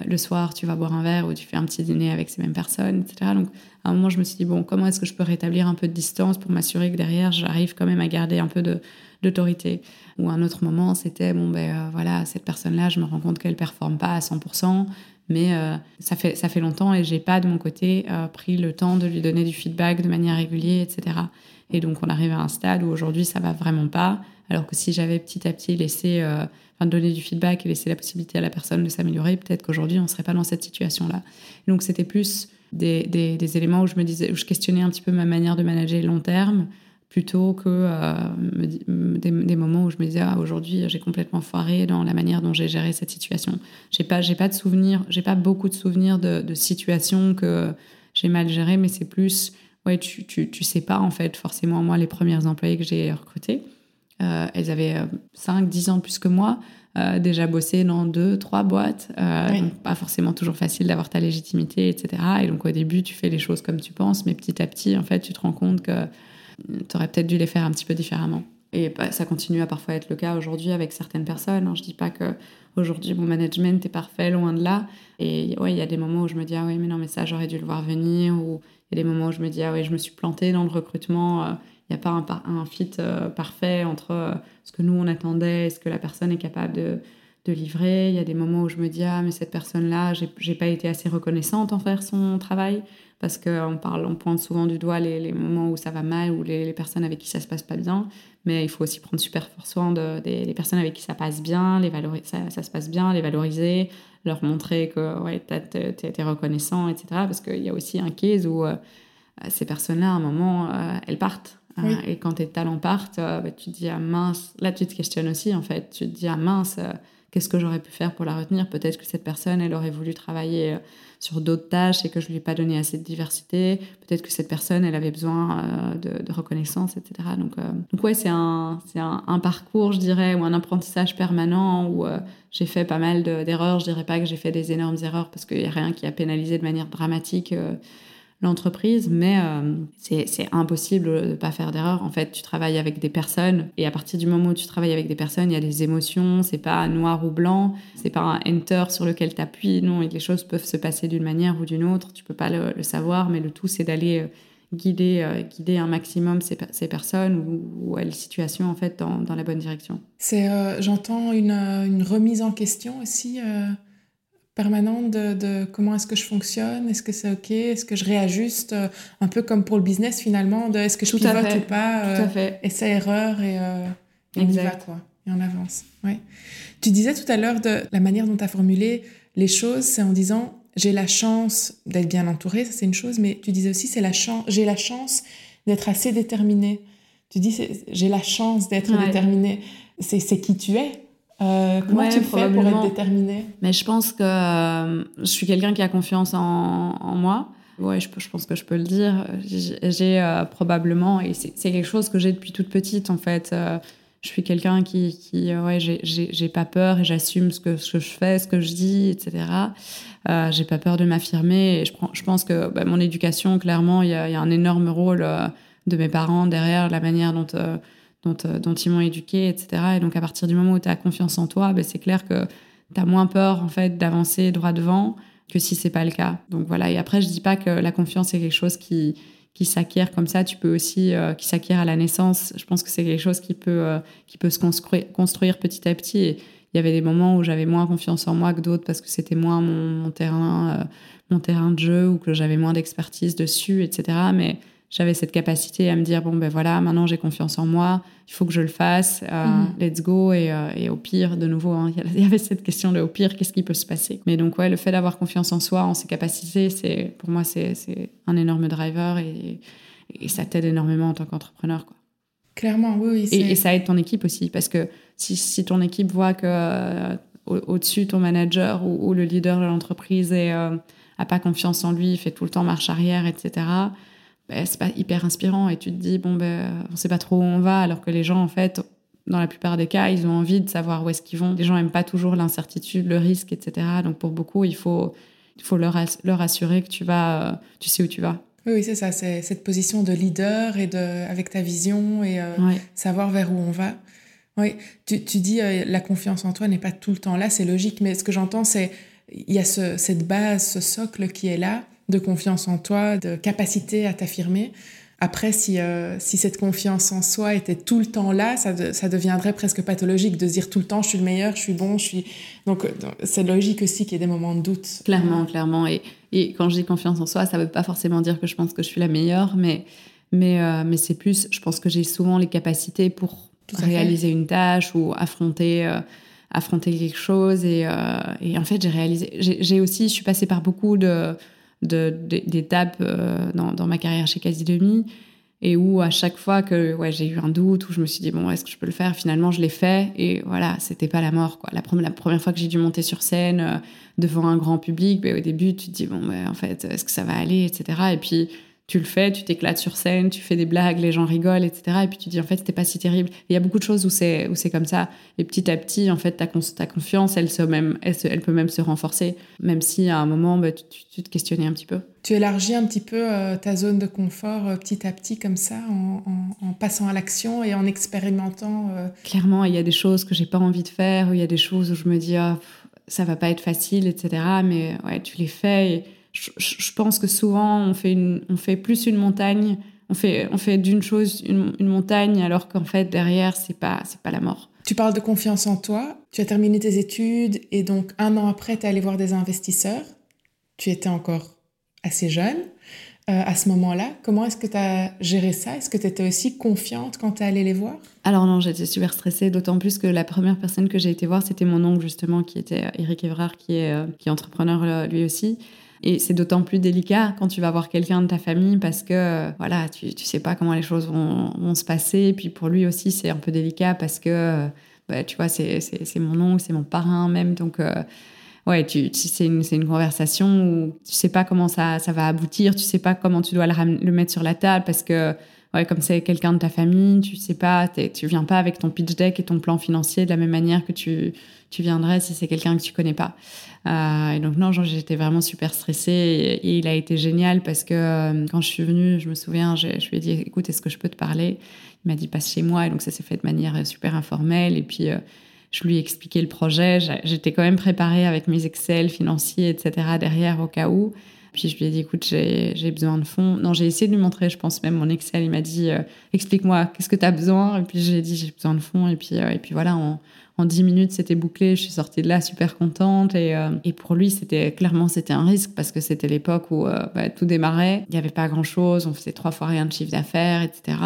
Le soir tu vas boire un verre ou tu fais un petit dîner avec ces mêmes personnes etc donc à un moment je me suis dit bon comment est-ce que je peux rétablir un peu de distance pour m'assurer que derrière j'arrive quand même à garder un peu de d'autorité. Ou un autre moment, c'était bon, ben euh, voilà, cette personne-là, je me rends compte qu'elle performe pas à 100%, mais euh, ça, fait, ça fait longtemps et j'ai pas de mon côté euh, pris le temps de lui donner du feedback de manière régulière, etc. Et donc on arrive à un stade où aujourd'hui ça va vraiment pas, alors que si j'avais petit à petit laissé, enfin donné du feedback et laissé la possibilité à la personne de s'améliorer, peut-être qu'aujourd'hui on serait pas dans cette situation-là. Donc c'était plus des, des, des, éléments où je me disais, où je questionnais un petit peu ma manière de manager long terme plutôt que euh, des, moments où je me disais ah, aujourd'hui j'ai complètement foiré dans la manière dont j'ai géré cette situation. J'ai pas j'ai pas de souvenirs, j'ai pas beaucoup de souvenirs de, de situations que j'ai mal gérées, mais c'est plus ouais tu, tu, tu, sais pas en fait forcément moi les premières employées que j'ai recrutées, euh, elles avaient 5 euh, 10 ans plus que moi. déjà bossé dans deux, trois boîtes, donc pas forcément toujours facile d'avoir ta légitimité, etc. Et donc au début, tu fais les choses comme tu penses, mais petit à petit, en fait, tu te rends compte que tu aurais peut-être dû les faire un petit peu différemment. Et bah, ça continue à parfois être le cas aujourd'hui avec certaines personnes. Hein. Je dis pas que aujourd'hui mon management est parfait, loin de là. Et ouais, il y a des moments où je me dis ah oui mais non mais ça j'aurais dû le voir venir. Ou il y a des moments où je me dis ah oui je me suis plantée dans le recrutement. Euh, il n'y a pas un, fit euh, parfait entre euh, ce que nous on attendait et ce que la personne est capable de, livrer. Il y a des moments où je me dis ah mais cette personne là j'ai pas été assez reconnaissante envers son travail parce qu'on parle, on pointe souvent du doigt les, moments où ça va mal ou les, personnes avec qui ça se passe pas bien, mais il faut aussi prendre super fort soin de, des, personnes avec qui ça passe bien, les ça, ça, se passe bien, les valoriser, leur montrer que ouais, tu es reconnaissant, etc. Parce qu'il y a aussi un case où euh, ces personnes-là, à un moment, elles partent. Et quand tes talents partent, bah, tu te dis, ah mince, là tu te questionnes aussi en fait. Tu te dis, ah mince, qu'est-ce que j'aurais pu faire pour la retenir? Peut-être que cette personne, elle aurait voulu travailler euh, sur d'autres tâches et que je lui ai pas donné assez de diversité. Peut-être que cette personne, elle avait besoin euh, de, reconnaissance, etc. Donc, euh, donc ouais, c'est un, un, parcours, je dirais, ou un apprentissage permanent où j'ai fait pas mal d'erreurs. je dirais pas que j'ai fait des énormes erreurs parce qu'il y a rien qui a pénalisé de manière dramatique l'entreprise, mais euh, c'est impossible de pas faire d'erreur. En fait, tu travailles avec des personnes et à partir du moment où tu travailles avec des personnes, il y a des émotions, c'est pas noir ou blanc, c'est pas un enter sur lequel tu appuies, non, et les choses peuvent se passer d'une manière ou d'une autre, tu peux pas le, savoir, mais le tout c'est d'aller euh, guider, euh, guider un maximum ces, personnes ou, ou les situations en fait dans, la bonne direction. C'est, j'entends une, remise en question aussi permanente de, comment est-ce que je fonctionne, est-ce que c'est OK, est-ce que je réajuste, euh, un peu comme pour le business finalement, de est-ce que je pivote ou pas, euh, Tout à fait. essai erreur et, euh, et on y va quoi, et on avance. Ouais. Tu disais tout à l'heure de la manière dont tu as formulé les choses, c'est en disant j'ai la chance d'être bien entourée, ça c'est une chose, mais tu disais aussi c'est la chance, j'ai la chance d'être assez déterminée. Tu dis j'ai la chance d'être déterminée. C'est qui tu es? Euh, comment tu fais pour être déterminée? Mais je pense que euh, je suis quelqu'un qui a confiance en, en moi. Ouais, je, je, pense que je peux le dire. J'ai euh, probablement, et c'est quelque chose que j'ai depuis toute petite en fait. Je suis quelqu'un qui, qui ouais, j'ai pas peur et j'assume ce que, ce que je fais, ce que je dis, etc. j'ai pas peur de m'affirmer. Je, je pense que bah, mon éducation, clairement, il y, y, a un énorme rôle de mes parents derrière la manière dont dont, euh, dont ils m'ont éduqué, etc. Et donc, à partir du moment où tu as confiance en toi, ben, c'est clair que tu as moins peur, en fait, d'avancer droit devant que si c'est pas le cas. Donc, voilà. Et après, je dis pas que la confiance est quelque chose qui, qui s'acquiert comme ça. Tu peux aussi, euh, qui s'acquiert à la naissance. Je pense que c'est quelque chose qui peut, euh, qui peut se construire, petit à petit. Et il y avait des moments où j'avais moins confiance en moi que d'autres parce que c'était moins mon, mon terrain, mon terrain de jeu ou que j'avais moins d'expertise dessus, etc. Mais j'avais cette capacité à me dire bon ben voilà maintenant j'ai confiance en moi il faut que je le fasse euh, mhm. let's go. Et, euh, et, au pire de nouveau hein, il y avait cette question de au pire qu'est-ce qui peut se passer? Mais donc ouais le fait d'avoir confiance en soi en ses capacités c'est pour moi c'est un énorme driver et, et ça t'aide énormément en tant qu'entrepreneur quoi. Clairement oui, oui et, ça aide ton équipe aussi parce que si, si ton équipe voit que euh, au-dessus ton manager ou, le leader de l'entreprise et a pas confiance en lui fait tout le temps marche arrière etc ben, c'est pas hyper inspirant et tu te dis bon ben on sait pas trop où on va alors que les gens en fait dans la plupart des cas ils ont envie de savoir où est-ce qu'ils vont. Les gens aiment pas toujours l'incertitude le risque etc donc pour beaucoup il faut il faut leur, leur assurer que tu vas tu sais où tu vas. Oui, c'est ça, c'est cette position de leader et de, avec ta vision et euh, savoir vers où on va. Oui, tu, tu dis euh, la confiance en toi n'est pas tout le temps là, c'est logique, mais ce que j'entends, c'est il y a ce, cette base, ce socle qui est là, de confiance en toi, de capacité à t'affirmer. Après, si, euh, si cette confiance en soi était tout le temps là, ça, ça, deviendrait presque pathologique de dire tout le temps je suis le meilleur, je suis bon, je suis. Donc, euh, c'est logique aussi qu'il y ait des moments de doute. Clairement, clairement. Et, et, quand je dis confiance en soi, ça ne veut pas forcément dire que je pense que je suis la meilleure, mais, mais, euh, mais c'est plus, je pense que j'ai souvent les capacités pour réaliser une tâche ou affronter. affronter quelque chose et, et en fait j'ai réalisé j'ai aussi je suis passée par beaucoup de d'étapes euh, dans, dans, ma carrière chez Quasi et où à chaque fois que ouais, j'ai eu un doute, où je me suis dit, bon, est-ce que je peux le faire? Finalement, je l'ai fait et voilà, c'était pas la mort. Quoi. La, première, la première fois que j'ai dû monter sur scène euh, devant un grand public, ben, au début, tu te dis, bon, ben, en fait, est-ce que ça va aller, etc. Et puis, tu le fais, tu t'éclates sur scène, tu fais des blagues, les gens rigolent, etc. Et puis tu dis en fait c'était pas si terrible. Il y a beaucoup de choses où c'est où c'est comme ça. Et petit à petit en fait ta, ta confiance elle se même elle, elle, peut même se renforcer, même si à un moment bah, tu, te questionnais un petit peu. Tu élargis un petit peu euh, ta zone de confort euh, petit à petit comme ça en, en, passant à l'action et en expérimentant. Euh. Clairement il y a des choses que j'ai pas envie de faire, il y a des choses où je me dis ah, ça va pas être facile, etc. Mais ouais tu les fais. Et, je, pense que souvent on fait, une, on fait plus une montagne, on fait, on fait d'une chose une, montagne alors qu'en fait derrière c'est pas, c'est pas la mort. Tu parles de confiance en toi, tu as terminé tes études et donc un an après tu es allé voir des investisseurs. Tu étais encore assez jeune euh, à ce moment-là. Comment est-ce que tu as géré ça? Est-ce que tu étais aussi confiante quand tu es allée les voir? Alors non, j'étais super stressée, d'autant plus que la première personne que j'ai été voir, c'était mon oncle justement, qui était Eric Evrard, qui est, euh, qui est entrepreneur lui aussi. Et c'est d'autant plus délicat quand tu vas voir quelqu'un de ta famille parce que voilà, tu, tu sais pas comment les choses vont, se passer. Et puis pour lui aussi, c'est un peu délicat parce que bah, tu vois, c'est mon oncle, c'est mon parrain même. Donc, euh, ouais, c'est une, conversation où tu sais pas comment ça, ça va aboutir, tu sais pas comment tu dois le mettre sur la table parce que, ouais, comme c'est quelqu'un de ta famille, tu sais pas, tu viens pas avec ton pitch deck et ton plan financier de la même manière que tu, tu viendrais si c'est quelqu'un que tu connais pas. Euh, et donc, non, j'étais vraiment super stressée et, il a été génial parce que euh, quand je suis venue, je me souviens, je, lui ai dit, écoute, est-ce que je peux te parler? Il m'a dit passe chez moi et donc ça s'est fait de manière super informelle et puis euh, je lui ai expliqué le projet. J'étais quand même préparée avec mes Excel financiers, etc. derrière au cas où. Puis je lui ai dit, écoute, j'ai besoin de fonds. Non, j'ai essayé de lui montrer, je pense même mon Excel. Il m'a dit, euh, explique-moi, qu'est-ce que tu as besoin? Et puis j'ai dit, j'ai besoin de fonds. Et puis, et puis voilà, en, en 10 minutes, c'était bouclé. Je suis sortie de là super contente. Et, et pour lui, c'était clairement, c'était un risque parce que c'était l'époque où bah, tout démarrait. Il n'y avait pas grand-chose. On faisait trois fois rien de chiffre d'affaires, etc.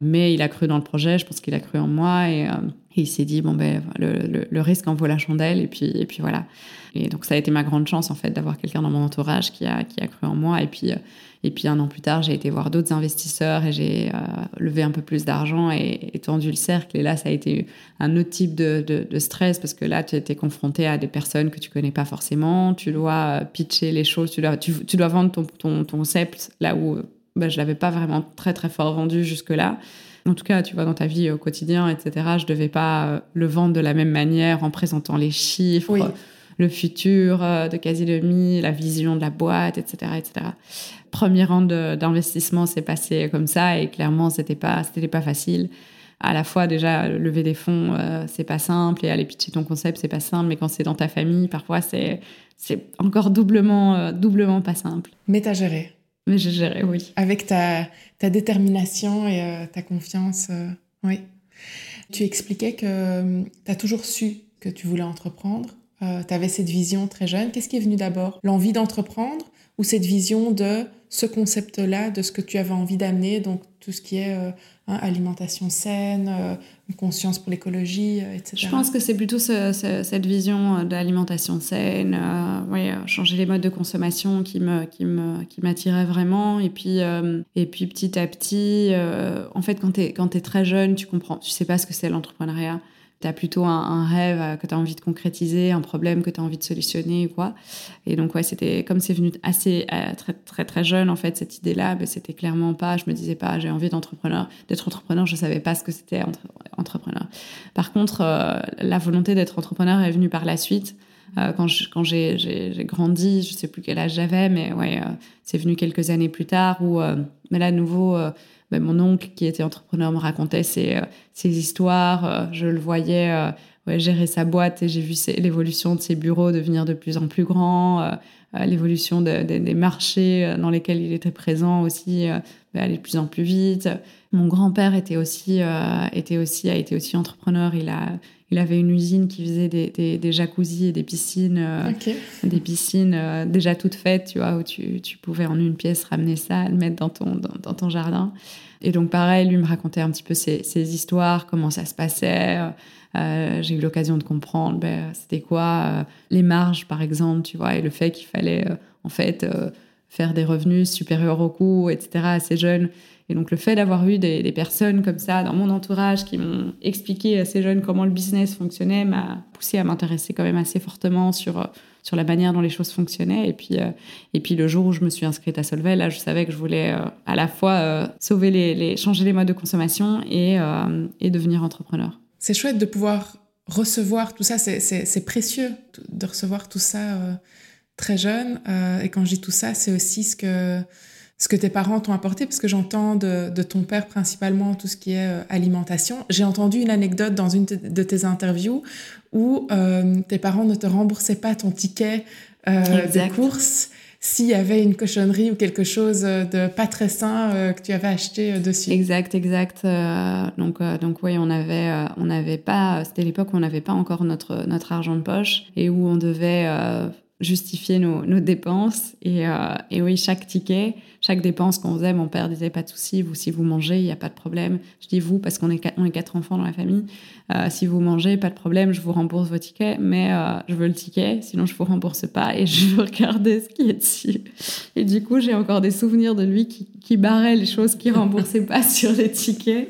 Mais il a cru dans le projet, je pense qu'il a cru en moi et, euh, il s'est dit bon ben le, risque en vaut la chandelle et puis et puis voilà. Et donc ça a été ma grande chance en fait d'avoir quelqu'un dans mon entourage qui a qui a cru en moi et puis euh, et puis un an plus tard j'ai été voir d'autres investisseurs et j'ai euh, levé un peu plus d'argent et étendu le cercle et là ça a été un autre type de, de, stress parce que là tu étais confronté à des personnes que tu connais pas forcément, tu dois pitcher les choses, tu dois tu, dois vendre ton, ton, ton concept là où bah, je l'avais pas vraiment très très fort vendu jusque-là. En tout cas, tu vois, dans ta vie au quotidien, etc., je devais pas euh, le vendre de la même manière en présentant les chiffres, le futur euh, de quasi-demi, la vision de la boîte, etc., etc. Premier rang d'investissement s'est passé comme ça et clairement, c'était pas, c'était pas facile. À la fois, déjà, lever des fonds, euh, c'est pas simple et aller pitcher ton concept, c'est pas simple, mais quand c'est dans ta famille, parfois, c'est, c'est encore doublement, doublement pas simple. Mais t'as géré. Mais j'ai géré, oui. Avec ta, ta détermination et euh, ta confiance, euh, oui. Tu expliquais que euh, tu as toujours su que tu voulais entreprendre. tu avais cette vision très jeune. Qu'est-ce qui est venu d'abord? L'envie d'entreprendre ou cette vision de ce concept-là, de ce que tu avais envie d'amener, donc tout ce qui est euh, hein, alimentation saine, euh, conscience pour l'écologie, euh, etc. Je pense que c'est plutôt cette vision d'alimentation saine, ouais, changer les modes de consommation qui me qui me qui m'attirait vraiment. Et puis et puis petit à petit, en fait, quand tu es es très jeune, tu comprends, tu sais pas ce que c'est l'entrepreneuriat tu as plutôt un, rêve euh, que tu as envie de concrétiser, un problème que tu as envie de solutionner quoi. Et donc, ouais, c'était comme c'est venu assez euh, très, très, très jeune, en fait, cette idée-là, ben, c'était clairement pas, je me disais pas, j'ai envie d'entrepreneur, d'être entrepreneur, je savais pas ce que c'était entrepreneur. Par contre, euh, la volonté d'être entrepreneur est venue par la suite. Quand quand j'ai grandi, je sais plus quel âge j'avais, mais ouais, c'est venu quelques années plus tard où, mais là, à nouveau, ben, mon oncle qui était entrepreneur me racontait ses, euh, histoires. Euh, je le voyais euh, gérer sa boîte et j'ai vu l'évolution de ses bureaux devenir de plus en plus grands, l'évolution de, des marchés dans lesquels il était présent aussi ben, aller de plus en plus vite. Mon grand-père était aussi, était aussi, a été aussi entrepreneur. Il a il avait une usine qui faisait des, des, des jacuzzis et des piscines, des piscines déjà toutes faites, tu vois, où tu, tu, pouvais en une pièce ramener ça, le mettre dans ton, dans, dans ton jardin. Et donc, pareil, lui me racontait un petit peu ses, histoires, comment ça se passait. Euh, j'ai eu l'occasion de comprendre ben, c'était quoi euh, les marges, par exemple, tu vois, et le fait qu'il fallait, euh, en fait, faire des revenus supérieurs au coût, etc., assez jeunes. Et donc, le fait d'avoir eu des, personnes comme ça dans mon entourage qui m'ont expliqué assez jeunes comment le business fonctionnait m'a poussé à m'intéresser quand même assez fortement sur sur la manière dont les choses fonctionnaient. Et puis, euh, et puis le jour où je me suis inscrite à Solvay, là, je savais que je voulais euh, à la fois euh, sauver les, changer les modes de consommation et, et devenir entrepreneur. C'est chouette de pouvoir recevoir tout ça. C'est précieux de recevoir tout ça très jeune. et quand je dis tout ça, c'est aussi ce que ce que tes parents t'ont apporté, parce que j'entends de, de, ton père principalement tout ce qui est euh, alimentation. J'ai entendu une anecdote dans une de tes interviews où euh, tes parents ne te remboursaient pas ton ticket euh, de course s'il y avait une cochonnerie ou quelque chose de pas très sain euh, que tu avais acheté dessus. Exact, exact. donc, donc oui, on avait, on n'avait pas. C'était l'époque où on n'avait pas encore notre notre argent de poche et où on devait justifier nos, dépenses. Et, et, oui, chaque ticket, chaque dépense qu'on faisait, mon père disait pas de souci, vous, si vous mangez, il n'y a pas de problème. Je dis vous parce qu'on est, est quatre enfants dans la famille. si vous mangez, pas de problème, je vous rembourse vos tickets, mais je veux le ticket, sinon je vous rembourse pas et je veux regarder ce qui est dessus. Et du coup, j'ai encore des souvenirs de lui qui, qui barrait les choses qui remboursaient pas sur les tickets.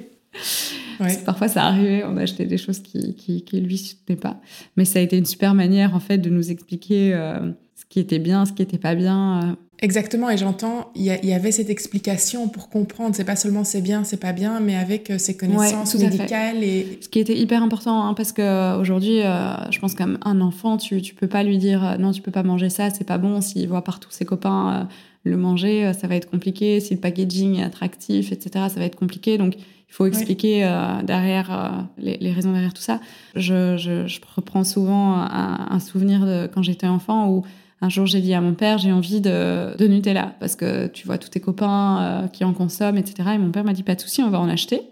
Parfois, ça arrivait, on achetait des choses qui, qui, qui lui soutenaient pas. Mais ça a été une super manière, en fait, de nous expliquer euh, ce qui était bien, ce qui était pas bien. Euh. Exactement, et j'entends, il y, avait cette explication pour comprendre, c'est pas seulement c'est bien, c'est pas bien, mais avec euh, ses connaissances médicales. Et... Ce qui était hyper important, hein, parce qu'aujourd'hui, je pense qu'un enfant, tu, tu peux pas lui dire non, tu peux pas manger ça, c'est pas bon, s'il voit partout ses copains le manger, ça va être compliqué, si le packaging est attractif, etc., ça va être compliqué. Donc, il faut expliquer euh, derrière euh, les, raisons derrière tout ça. Je, reprends souvent un, souvenir de quand j'étais enfant où un jour j'ai dit à mon père j'ai envie de, Nutella parce que tu vois tous tes copains euh, qui en consomment, etc. Et mon père m'a dit pas de souci, on va en acheter,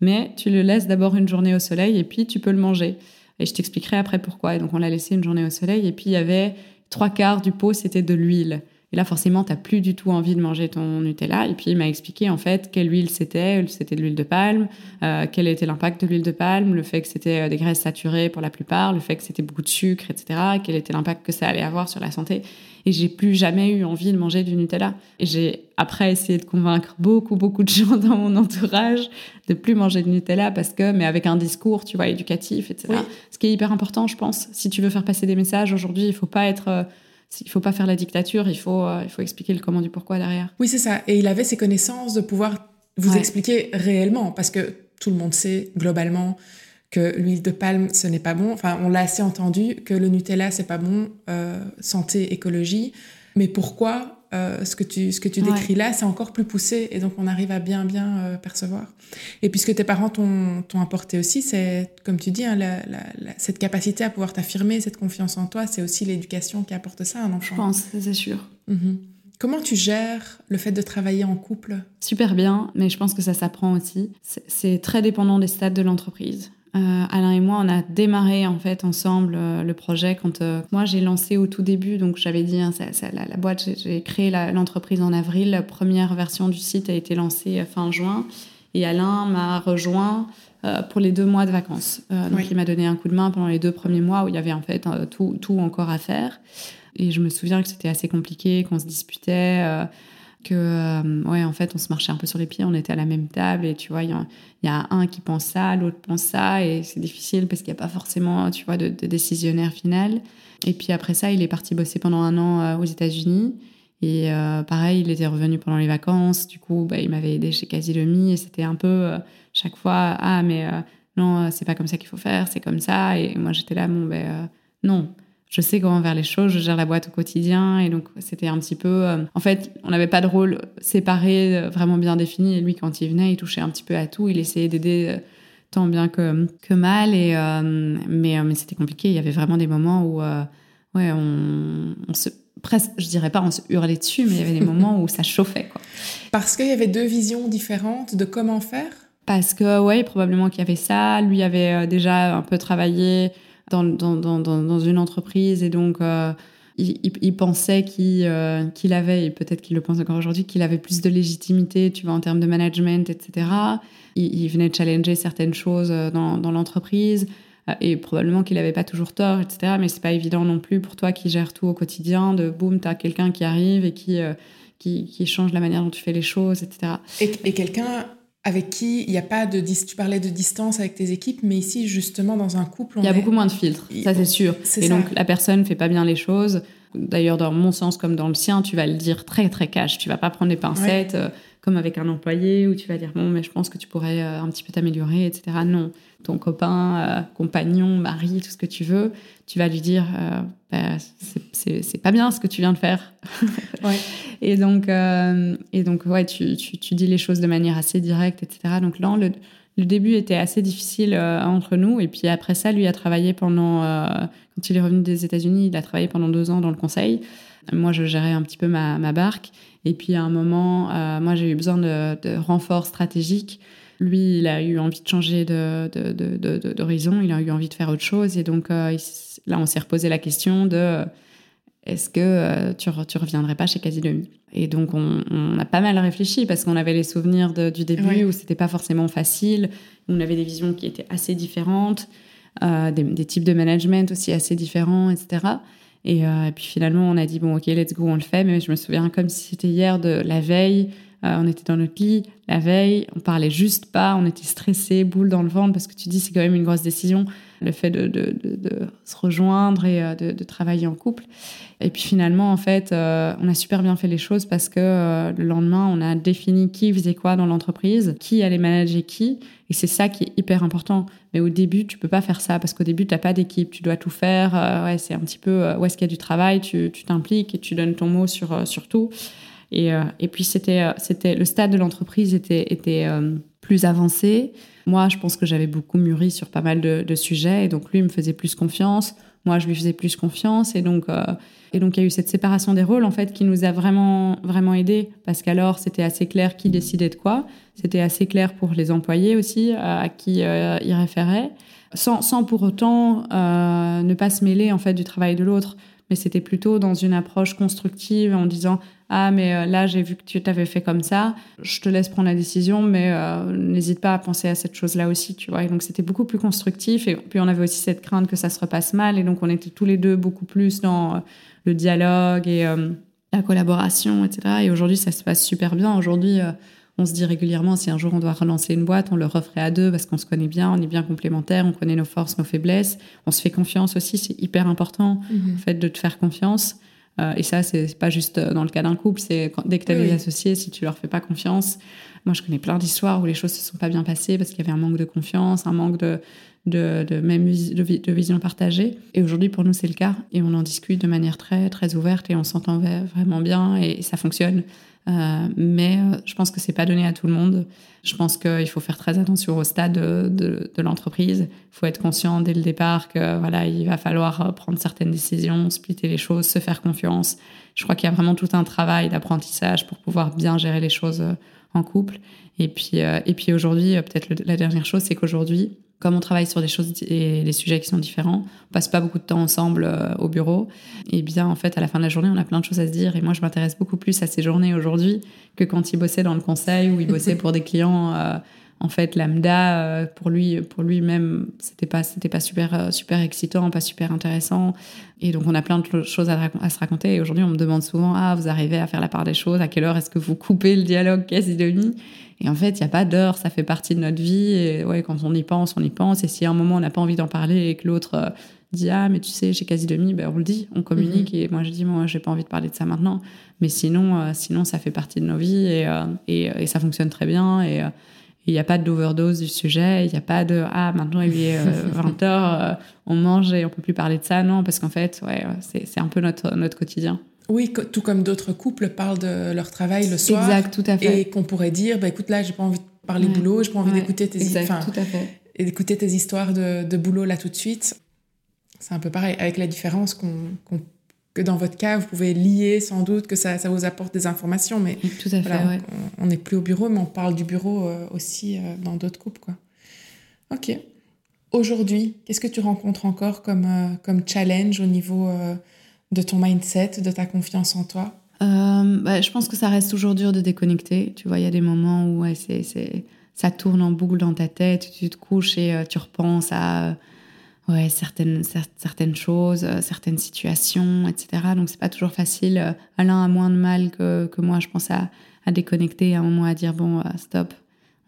mais tu le laisses d'abord une journée au soleil et puis tu peux le manger. Et je t'expliquerai après pourquoi. Et donc on l'a laissé une journée au soleil et puis il y avait trois quarts du pot c'était de l'huile. Et là, forcément, tu n'as plus du tout envie de manger ton Nutella. Et puis, il m'a expliqué en fait quelle huile c'était. C'était de l'huile de palme, euh, quel était l'impact de l'huile de palme, le fait que c'était euh, des graisses saturées pour la plupart, le fait que c'était beaucoup de sucre, etc. Quel était l'impact que ça allait avoir sur la santé? Et j'ai plus jamais eu envie de manger du Nutella. Et j'ai après essayé de convaincre beaucoup, beaucoup de gens dans mon entourage de plus manger de Nutella parce que, mais avec un discours, tu vois, éducatif, etc. Ce qui est hyper important, je pense. Si tu veux faire passer des messages aujourd'hui, il faut pas être euh, il faut pas faire la dictature, il faut, euh, il faut expliquer le comment du pourquoi derrière. Oui, c'est ça. Et il avait ses connaissances de pouvoir vous expliquer réellement, parce que tout le monde sait globalement que l'huile de palme, ce n'est pas bon. Enfin, on l'a assez entendu que le Nutella, c'est pas bon, euh, santé, écologie. Mais pourquoi euh, ce que tu, ce que tu décris là, c'est encore plus poussé et donc on arrive à bien, bien euh, percevoir. Et puisque tes parents t'ont apporté aussi, c'est, comme tu dis, hein, cette capacité à pouvoir t'affirmer, cette confiance en toi, c'est aussi l'éducation qui apporte ça à un enfant. Je pense, c'est sûr. Mhm. Comment tu gères le fait de travailler en couple? Super bien, mais je pense que ça s'apprend aussi. C'est très dépendant des stades de l'entreprise. Euh, Alain et moi, on a démarré en fait ensemble euh, le projet quand euh, moi j'ai lancé au tout début. Donc j'avais dit, hein, la, boîte, j'ai créé l'entreprise en avril. La première version du site a été lancée fin juin et Alain m'a rejoint pour les deux mois de vacances. donc il m'a donné un coup de main pendant les deux premiers mois où il y avait en fait tout, tout encore à faire. Et je me souviens que c'était assez compliqué, qu'on se disputait que euh, ouais en fait on se marchait un peu sur les pieds on était à la même table et tu vois il y, a un qui pense ça l'autre pense ça et c'est difficile parce qu'il n'y a pas forcément tu vois de, décisionnaire final. Et puis après ça il est parti bosser pendant un an euh, aux États-Unis et euh, pareil il était revenu pendant les vacances. Du coup bah, il m'avait aidé chez Casilomi et c'était un peu chaque fois ah mais non c'est pas comme ça qu'il faut faire c'est comme ça et moi j'étais là bon ben non je sais comment faire les choses, je gère la boîte au quotidien. Et donc, c'était un petit peu. Euh, en fait, on n'avait pas de rôle séparé, euh, vraiment bien défini. Et lui, quand il venait, il touchait un petit peu à tout. Il essayait d'aider euh, tant bien que, que mal. Et, mais mais c'était compliqué. Il y avait vraiment des moments où ouais, on, on se. Presque, je dirais pas on se hurlait dessus, mais il y avait des moments où ça chauffait. Quoi. Parce qu'il y avait deux visions différentes de comment faire? Parce que, ouais, probablement qu'il y avait ça. Lui avait déjà un peu travaillé dans, une entreprise et donc euh, il, pensait qu'il euh, qu'il avait, et peut-être qu'il le pense encore aujourd'hui, qu'il avait plus de légitimité, tu vois, en termes de management, etc. Il, il venait challenger certaines choses euh, dans, l'entreprise et probablement qu'il n'avait pas toujours tort, etc. Mais c'est pas évident non plus pour toi qui gères tout au quotidien, de boum, tu as quelqu'un qui arrive et qui, qui, change la manière dont tu fais les choses, etc. Et, et quelqu'un avec qui il n'y a pas de tu parlais de distance avec tes équipes mais ici justement dans un couple il y a beaucoup moins de filtres ça c'est sûr. et donc la personne fait pas bien les choses. D'ailleurs dans mon sens comme dans le sien tu vas le dire très très cash. Tu vas pas prendre les pincettes euh, comme avec un employé où tu vas dire bon mais je pense que tu pourrais euh, un petit peu t'améliorer etc non ton copain euh, compagnon mari tout ce que tu veux tu vas lui dire bah, c'est pas bien ce que tu viens de faire ouais. Et donc, euh, et donc ouais, tu, tu, tu, dis les choses de manière assez directe, etc. Donc là, le, le début était assez difficile euh, entre nous. Et puis après ça, lui a travaillé pendant, euh, quand il est revenu des États-Unis, il a travaillé pendant deux ans dans le conseil. Moi, je gérais un petit peu ma, ma barque. Et puis à un moment, moi, j'ai eu besoin de, de renfort stratégique. Lui, il a eu envie de changer d'horizon, de, de, il a eu envie de faire autre chose. Et donc là, on s'est reposé la question de est-ce que tu, ne reviendrais pas chez Casidemi Et donc, on, a pas mal réfléchi parce qu'on avait les souvenirs du début où où c'était pas forcément facile, où on avait des visions qui étaient assez différentes, des, des, types de management aussi assez différents, etc. Euh, et, puis finalement, on a dit, bon, ok, let's go, on le fait. Mais je me souviens comme si c'était hier de la veille. Euh, on était dans notre lit la veille, on parlait juste pas, on était stressé, boule dans le ventre, parce que tu dis c'est quand même une grosse décision, le fait de, se rejoindre et euh, de, travailler en couple. Et puis finalement, en fait, on a super bien fait les choses parce que le lendemain, on a défini qui faisait quoi dans l'entreprise, qui allait manager qui. Et c'est ça qui est hyper important. Mais au début, tu peux pas faire ça parce qu'au début, tu n'as pas d'équipe, tu dois tout faire. Euh, ouais, c'est un petit peu euh, où est-ce qu'il y a du travail, tu t'impliques et tu donnes ton mot sur, euh, sur tout. Et, et puis, c'était c'était le stade de l'entreprise était, était plus avancé. Moi, je pense que j'avais beaucoup mûri sur pas mal de, sujets et donc lui me faisait plus confiance. Moi, je lui faisais plus confiance et donc et donc, il y a eu cette séparation des rôles, en fait, qui nous a vraiment, vraiment aidés, parce qu'alors, c'était assez clair qui décidait de quoi. C'était assez clair pour les employés aussi, à qui euh, ils référaient, sans, sans pour autant euh, ne pas se mêler, en fait, du travail de l'autre. Mais c'était plutôt dans une approche constructive, en disant ah mais euh, là j'ai vu que tu t'avais fait comme ça, je te laisse prendre la décision, mais euh, n'hésite pas à penser à cette chose-là aussi, tu vois. Et donc c'était beaucoup plus constructif et puis on avait aussi cette crainte que ça se repasse mal et donc on était tous les deux beaucoup plus dans euh, le dialogue et la collaboration, etc. Et aujourd'hui ça se passe super bien. Aujourd'hui on se dit régulièrement si un jour on doit relancer une boîte, on le referait à deux parce qu'on se connaît bien, on est bien complémentaires, on connaît nos forces, nos faiblesses, on se fait confiance aussi, c'est hyper important, le mm-hmm. fait de te faire confiance. Euh, et ça, c'est pas juste dans le cas d'un couple, c'est dès que tu as des associés, si tu leur fais pas confiance. Moi, je connais plein d'histoires où les choses se sont pas bien passées parce qu'il y avait un manque de confiance, un manque de, de, de même de, vision partagée. Et aujourd'hui, pour nous, c'est le cas. Et on en discute de manière très, très ouverte et on s'entend vraiment bien et ça fonctionne. Euh, mais euh, je pense que c'est pas donné à tout le monde. Je pense qu'il faut faire très attention au stade de, l'entreprise. Il faut être conscient dès le départ que voilà, il va falloir prendre certaines décisions, splitter les choses, se faire confiance. Je crois qu'il y a vraiment tout un travail d'apprentissage pour pouvoir bien gérer les choses euh, en couple. Et puis, et puis aujourd'hui, peut-être la dernière chose, c'est qu'aujourd'hui, comme on travaille sur des choses et des sujets qui sont différents, on passe pas beaucoup de temps ensemble euh, au bureau, et bien en fait à la fin de la journée on a plein de choses à se dire. Et moi je m'intéresse beaucoup plus à ces journées aujourd'hui que quand il bossait dans le conseil ou il bossait pour des clients euh, en fait lambda euh, pour lui pour lui-même c'était pas c'était pas super super excitant pas super intéressant et donc on a plein de choses à, à se raconter et aujourd'hui on me demande souvent ah vous arrivez à faire la part des choses? À quelle heure est-ce que vous coupez le dialogue? Quasi demi et en fait, il n'y a pas d'heure, ça fait partie de notre vie. Et ouais, quand on y pense, on y pense. Et si à un moment, on n'a pas envie d'en parler et que l'autre euh, dit Ah, mais tu sais, j'ai quasi demi, ben, on le dit, on communique. Mhm. Et moi, je dis Moi, j'ai pas envie de parler de ça maintenant. Mais sinon, euh, sinon ça fait partie de nos vies et, euh, et, et ça fonctionne très bien. Et il n'y a pas d'overdose du sujet. Il n'y a pas de Ah, maintenant, il est 20h, on mange et on peut plus parler de ça. Non, parce qu'en fait, ouais, c'est un peu notre, notre quotidien. Oui, tout comme d'autres couples parlent de leur travail le soir. Exact, tout à fait. Et qu'on pourrait dire, bah, écoute, là, j'ai pas envie de parler boulot, j'ai pas envie d'écouter tes, d'écouter tes histoires de, boulot là tout de suite. C'est un peu pareil, avec la différence qu'on, que dans votre cas, vous pouvez lier sans doute, que ça, ça vous apporte des informations, mais tout à fait, on n'est plus au bureau, mais on parle du bureau euh, aussi euh, dans d'autres couples. Quoi. Ok. Aujourd'hui, qu'est-ce que tu rencontres encore comme, euh, comme challenge au niveau de ton mindset, de ta confiance en toi? Bah, Je pense que ça reste toujours dur de déconnecter. Tu vois, il y a des moments où ouais, c'est, c'est, ça tourne en boucle dans ta tête, tu te couches et tu repenses à ouais, certaines, certaines choses, euh, certaines situations, etc. Donc, c'est pas toujours facile. Alain a moins de mal que, que moi, je pense, à, à déconnecter, à un moment à dire bon, stop,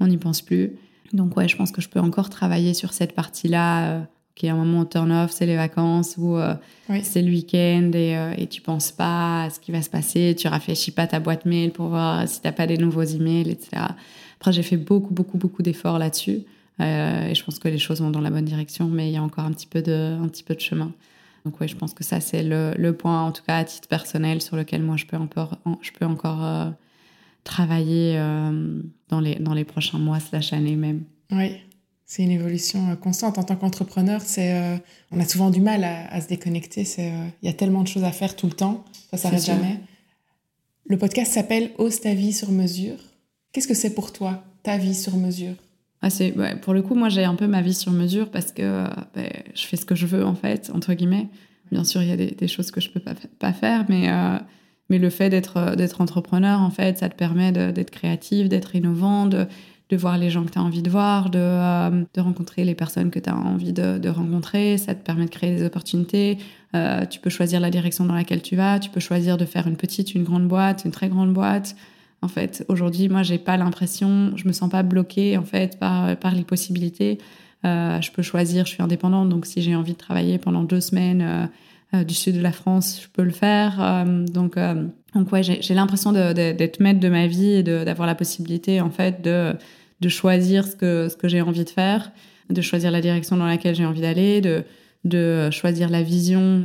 on n'y pense plus. Donc, ouais, je pense que je peux encore travailler sur cette partie-là qui est un moment turn-off, c'est les vacances ou euh, c'est le week-end et, euh, et tu penses pas à ce qui va se passer, tu réfléchis pas ta boîte mail pour voir si t'as pas des nouveaux emails, etc. Après, j'ai fait beaucoup, beaucoup, beaucoup d'efforts là-dessus euh, et je pense que les choses vont dans la bonne direction, mais il y a encore un petit peu de, un petit peu de chemin. Donc oui, je pense que ça, c'est le, le, point, en tout cas à titre personnel, sur lequel moi, je peux encore, je peux encore travailler dans, les, dans les prochains mois slash années même. Oui, c'est une évolution euh, constante. En tant qu'entrepreneur, c'est, euh, on a souvent du mal à, se déconnecter. Euh, il y a tellement de choses à faire tout le temps, ça s'arrête jamais. Le podcast s'appelle Ose ta vie sur mesure. Qu'est-ce que c'est pour toi, ta vie sur mesure? Ah, pour le coup, moi, j'ai un peu ma vie sur mesure parce que ben, je fais ce que je veux, en fait, entre guillemets. bien sûr, il y a des, choses que je peux pas, faire, mais, mais le fait d'être d'être entrepreneur, en fait, ça te permet d'être créatif, d'être innovant, de, de voir les gens que tu as envie de voir, de, rencontrer les personnes que tu as envie de, rencontrer. Ça te permet de créer des opportunités. tu peux choisir la direction dans laquelle tu vas. Tu peux choisir de faire une petite, une grande boîte, une très grande boîte. En fait, aujourd'hui, moi, j'ai pas l'impression, je me sens pas bloquée en fait par, par les possibilités. Euh, je peux choisir, je suis indépendante, donc si j'ai envie de travailler pendant deux semaines euh, euh, du sud de la France, je peux le faire. donc, donc ouais, j'ai l'impression d'être maître de ma vie et d'avoir la possibilité en fait de, choisir ce que, ce que j'ai envie de faire, de choisir la direction dans laquelle j'ai envie d'aller, de, choisir la vision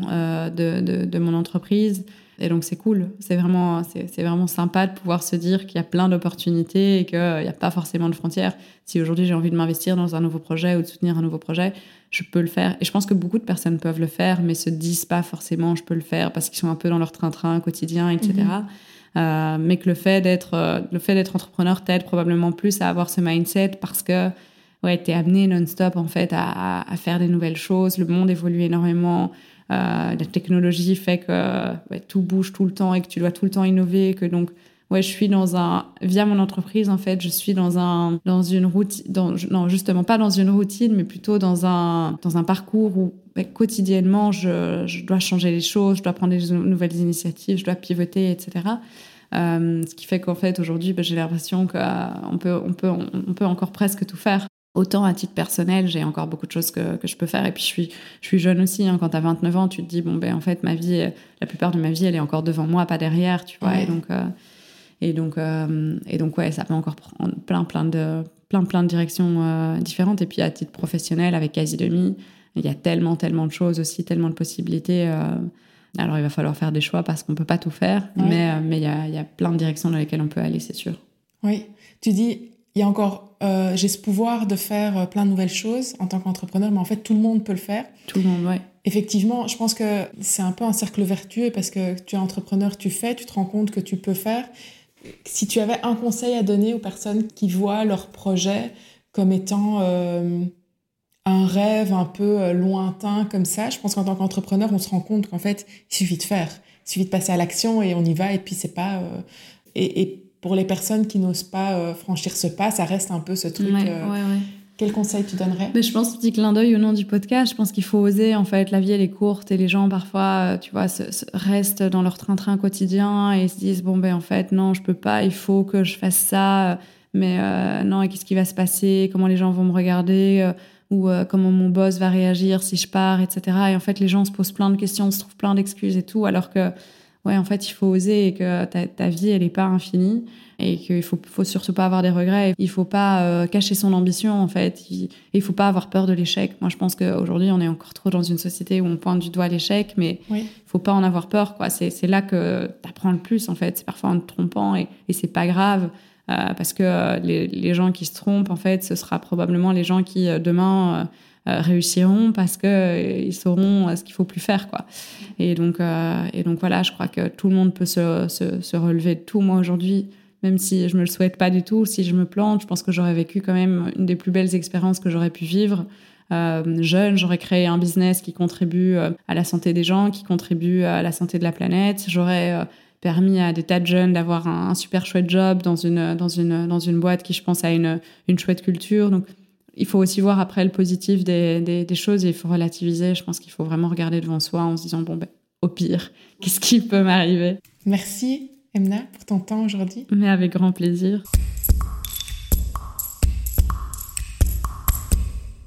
de mon entreprise. Et donc c'est cool, c'est vraiment, c'est vraiment sympa de pouvoir se dire qu'il y a plein d'opportunités et qu'il n'y a pas forcément de frontières. Si aujourd'hui j'ai envie de m'investir dans un nouveau projet ou de soutenir un nouveau projet, je peux le faire. Et je pense que beaucoup de personnes peuvent le faire, mais se disent pas forcément je peux le faire parce qu'ils sont un peu dans leur train-train quotidien, etc. Mhm. Euh, mais que le fait d'être euh, le fait d'être entrepreneur t'aide probablement plus à avoir ce mindset parce que ouais, tu es amené non-stop en fait à, à, faire des nouvelles choses, le monde évolue énormément, la technologie fait que tout bouge tout le temps et que tu dois tout le temps innover, que donc ouais, je suis dans un via mon entreprise en fait, je suis dans un dans une routine dans, non, justement pas dans une routine mais plutôt dans un dans un parcours où quotidiennement je, je, dois changer les choses, je dois prendre des nouvelles initiatives, je dois pivoter, etc. Euh, ce qui fait qu'en fait aujourd'hui bah, j'ai l'impression qu'on peut on peut on peut encore presque tout faire Autant à titre personnel, j'ai encore beaucoup de choses que, que, je peux faire. Et puis, je suis, je suis jeune aussi. Hein. Quand tu as 29 ans, tu te dis, bon, ben, en fait, ma vie, la plupart de ma vie, elle est encore devant moi, pas derrière, tu vois. Et donc, euh, et, donc, euh, et donc, ouais, ça peut encore prendre plein, plein de, plein, plein de directions euh, différentes. Et puis, à titre professionnel, avec quasi demi, il y a tellement, tellement de choses aussi, tellement de possibilités. alors, il va falloir faire des choix parce qu'on peut pas tout faire. Mais, mais il y, a, il y a plein de directions dans lesquelles on peut aller, c'est sûr. Oui. Tu dis, il y a encore, euh, j'ai ce pouvoir de faire euh, plein de nouvelles choses en tant qu'entrepreneur, mais en fait, tout le monde peut le faire. Tout le monde, ouais. Effectivement, je pense que c'est un peu un cercle vertueux parce que tu es entrepreneur, tu fais, tu te rends compte que tu peux faire. Si tu avais un conseil à donner aux personnes qui voient leur projet comme étant euh, un rêve un peu lointain comme ça, je pense qu'en tant qu'entrepreneur, on se rend compte qu'en fait, il suffit de faire, il suffit de passer à l'action et on y va et puis c'est pas... et, et pour les personnes qui n'osent pas euh, franchir ce pas, ça reste un peu ce truc. Euh, quel conseil tu donnerais? Mais Je pense, petit clin d'œil au nom du podcast, je pense qu'il faut oser. En fait, la vie, elle est courte et les gens, parfois, euh, tu vois, restent dans leur train-train quotidien et se disent Bon, ben, en fait, non, je peux pas, il faut que je fasse ça. Mais non, et qu'est-ce qui va se passer? Comment les gens vont me regarder? Ou comment mon boss va réagir si je pars, etc. Et en fait, les gens se posent plein de questions, se trouvent plein d'excuses et tout, alors que ouais, en fait, il faut oser et que ta, ta vie, elle n'est pas infinie et qu'il faut, faut surtout pas avoir des regrets. Il faut pas euh, cacher son ambition, en fait. Il, il faut pas avoir peur de l'échec. Moi, je pense qu'aujourd'hui, on est encore trop dans une société où on pointe du doigt l'échec, mais il faut pas en avoir peur, quoi. C'est là que tu apprends le plus, en fait. C'est parfois en te trompant et, et c'est pas grave. Euh, parce que euh, les, les, gens qui se trompent, en fait, ce sera probablement les gens qui, demain, euh, réussiront parce que euh, ils sauront euh, ce qu'il faut plus faire quoi. Et donc et donc voilà, je crois que tout le monde peut se, se, relever de tout. Moi aujourd'hui, même si je me le souhaite pas du tout, si je me plante, je pense que j'aurais vécu quand même une des plus belles expériences que j'aurais pu vivre. jeune, j'aurais créé un business qui contribue à la santé des gens, qui contribue à la santé de la planète. J'aurais permis à des tas de jeunes d'avoir un, un, super chouette job dans une, dans une, dans une boîte qui, je pense, a une, une chouette culture. Donc, il faut aussi voir après le positif des, des, choses et il faut relativiser. Je pense qu'il faut vraiment regarder devant soi en se disant, bon, ben, au pire, qu'est-ce qui peut m'arriver? Merci, Emna, pour ton temps aujourd'hui. Mais avec grand plaisir.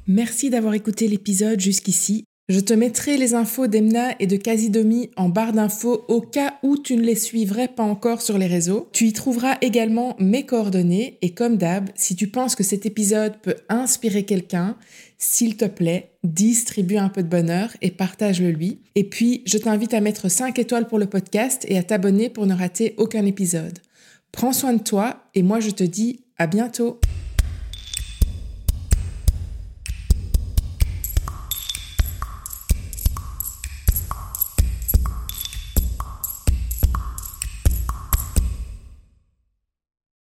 Merci d'avoir écouté l'épisode jusqu'ici. Je te mettrai les infos d'Emna et de Casidomi en barre d'infos au cas où tu ne les suivrais pas encore sur les réseaux. Tu y trouveras également mes coordonnées et comme d'hab, si tu penses que cet épisode peut inspirer quelqu'un, s'il te plaît, distribue un peu de bonheur et partage-le lui. Et puis, je t'invite à mettre 5 étoiles pour le podcast et à t'abonner pour ne rater aucun épisode. Prends soin de toi et moi je te dis à bientôt.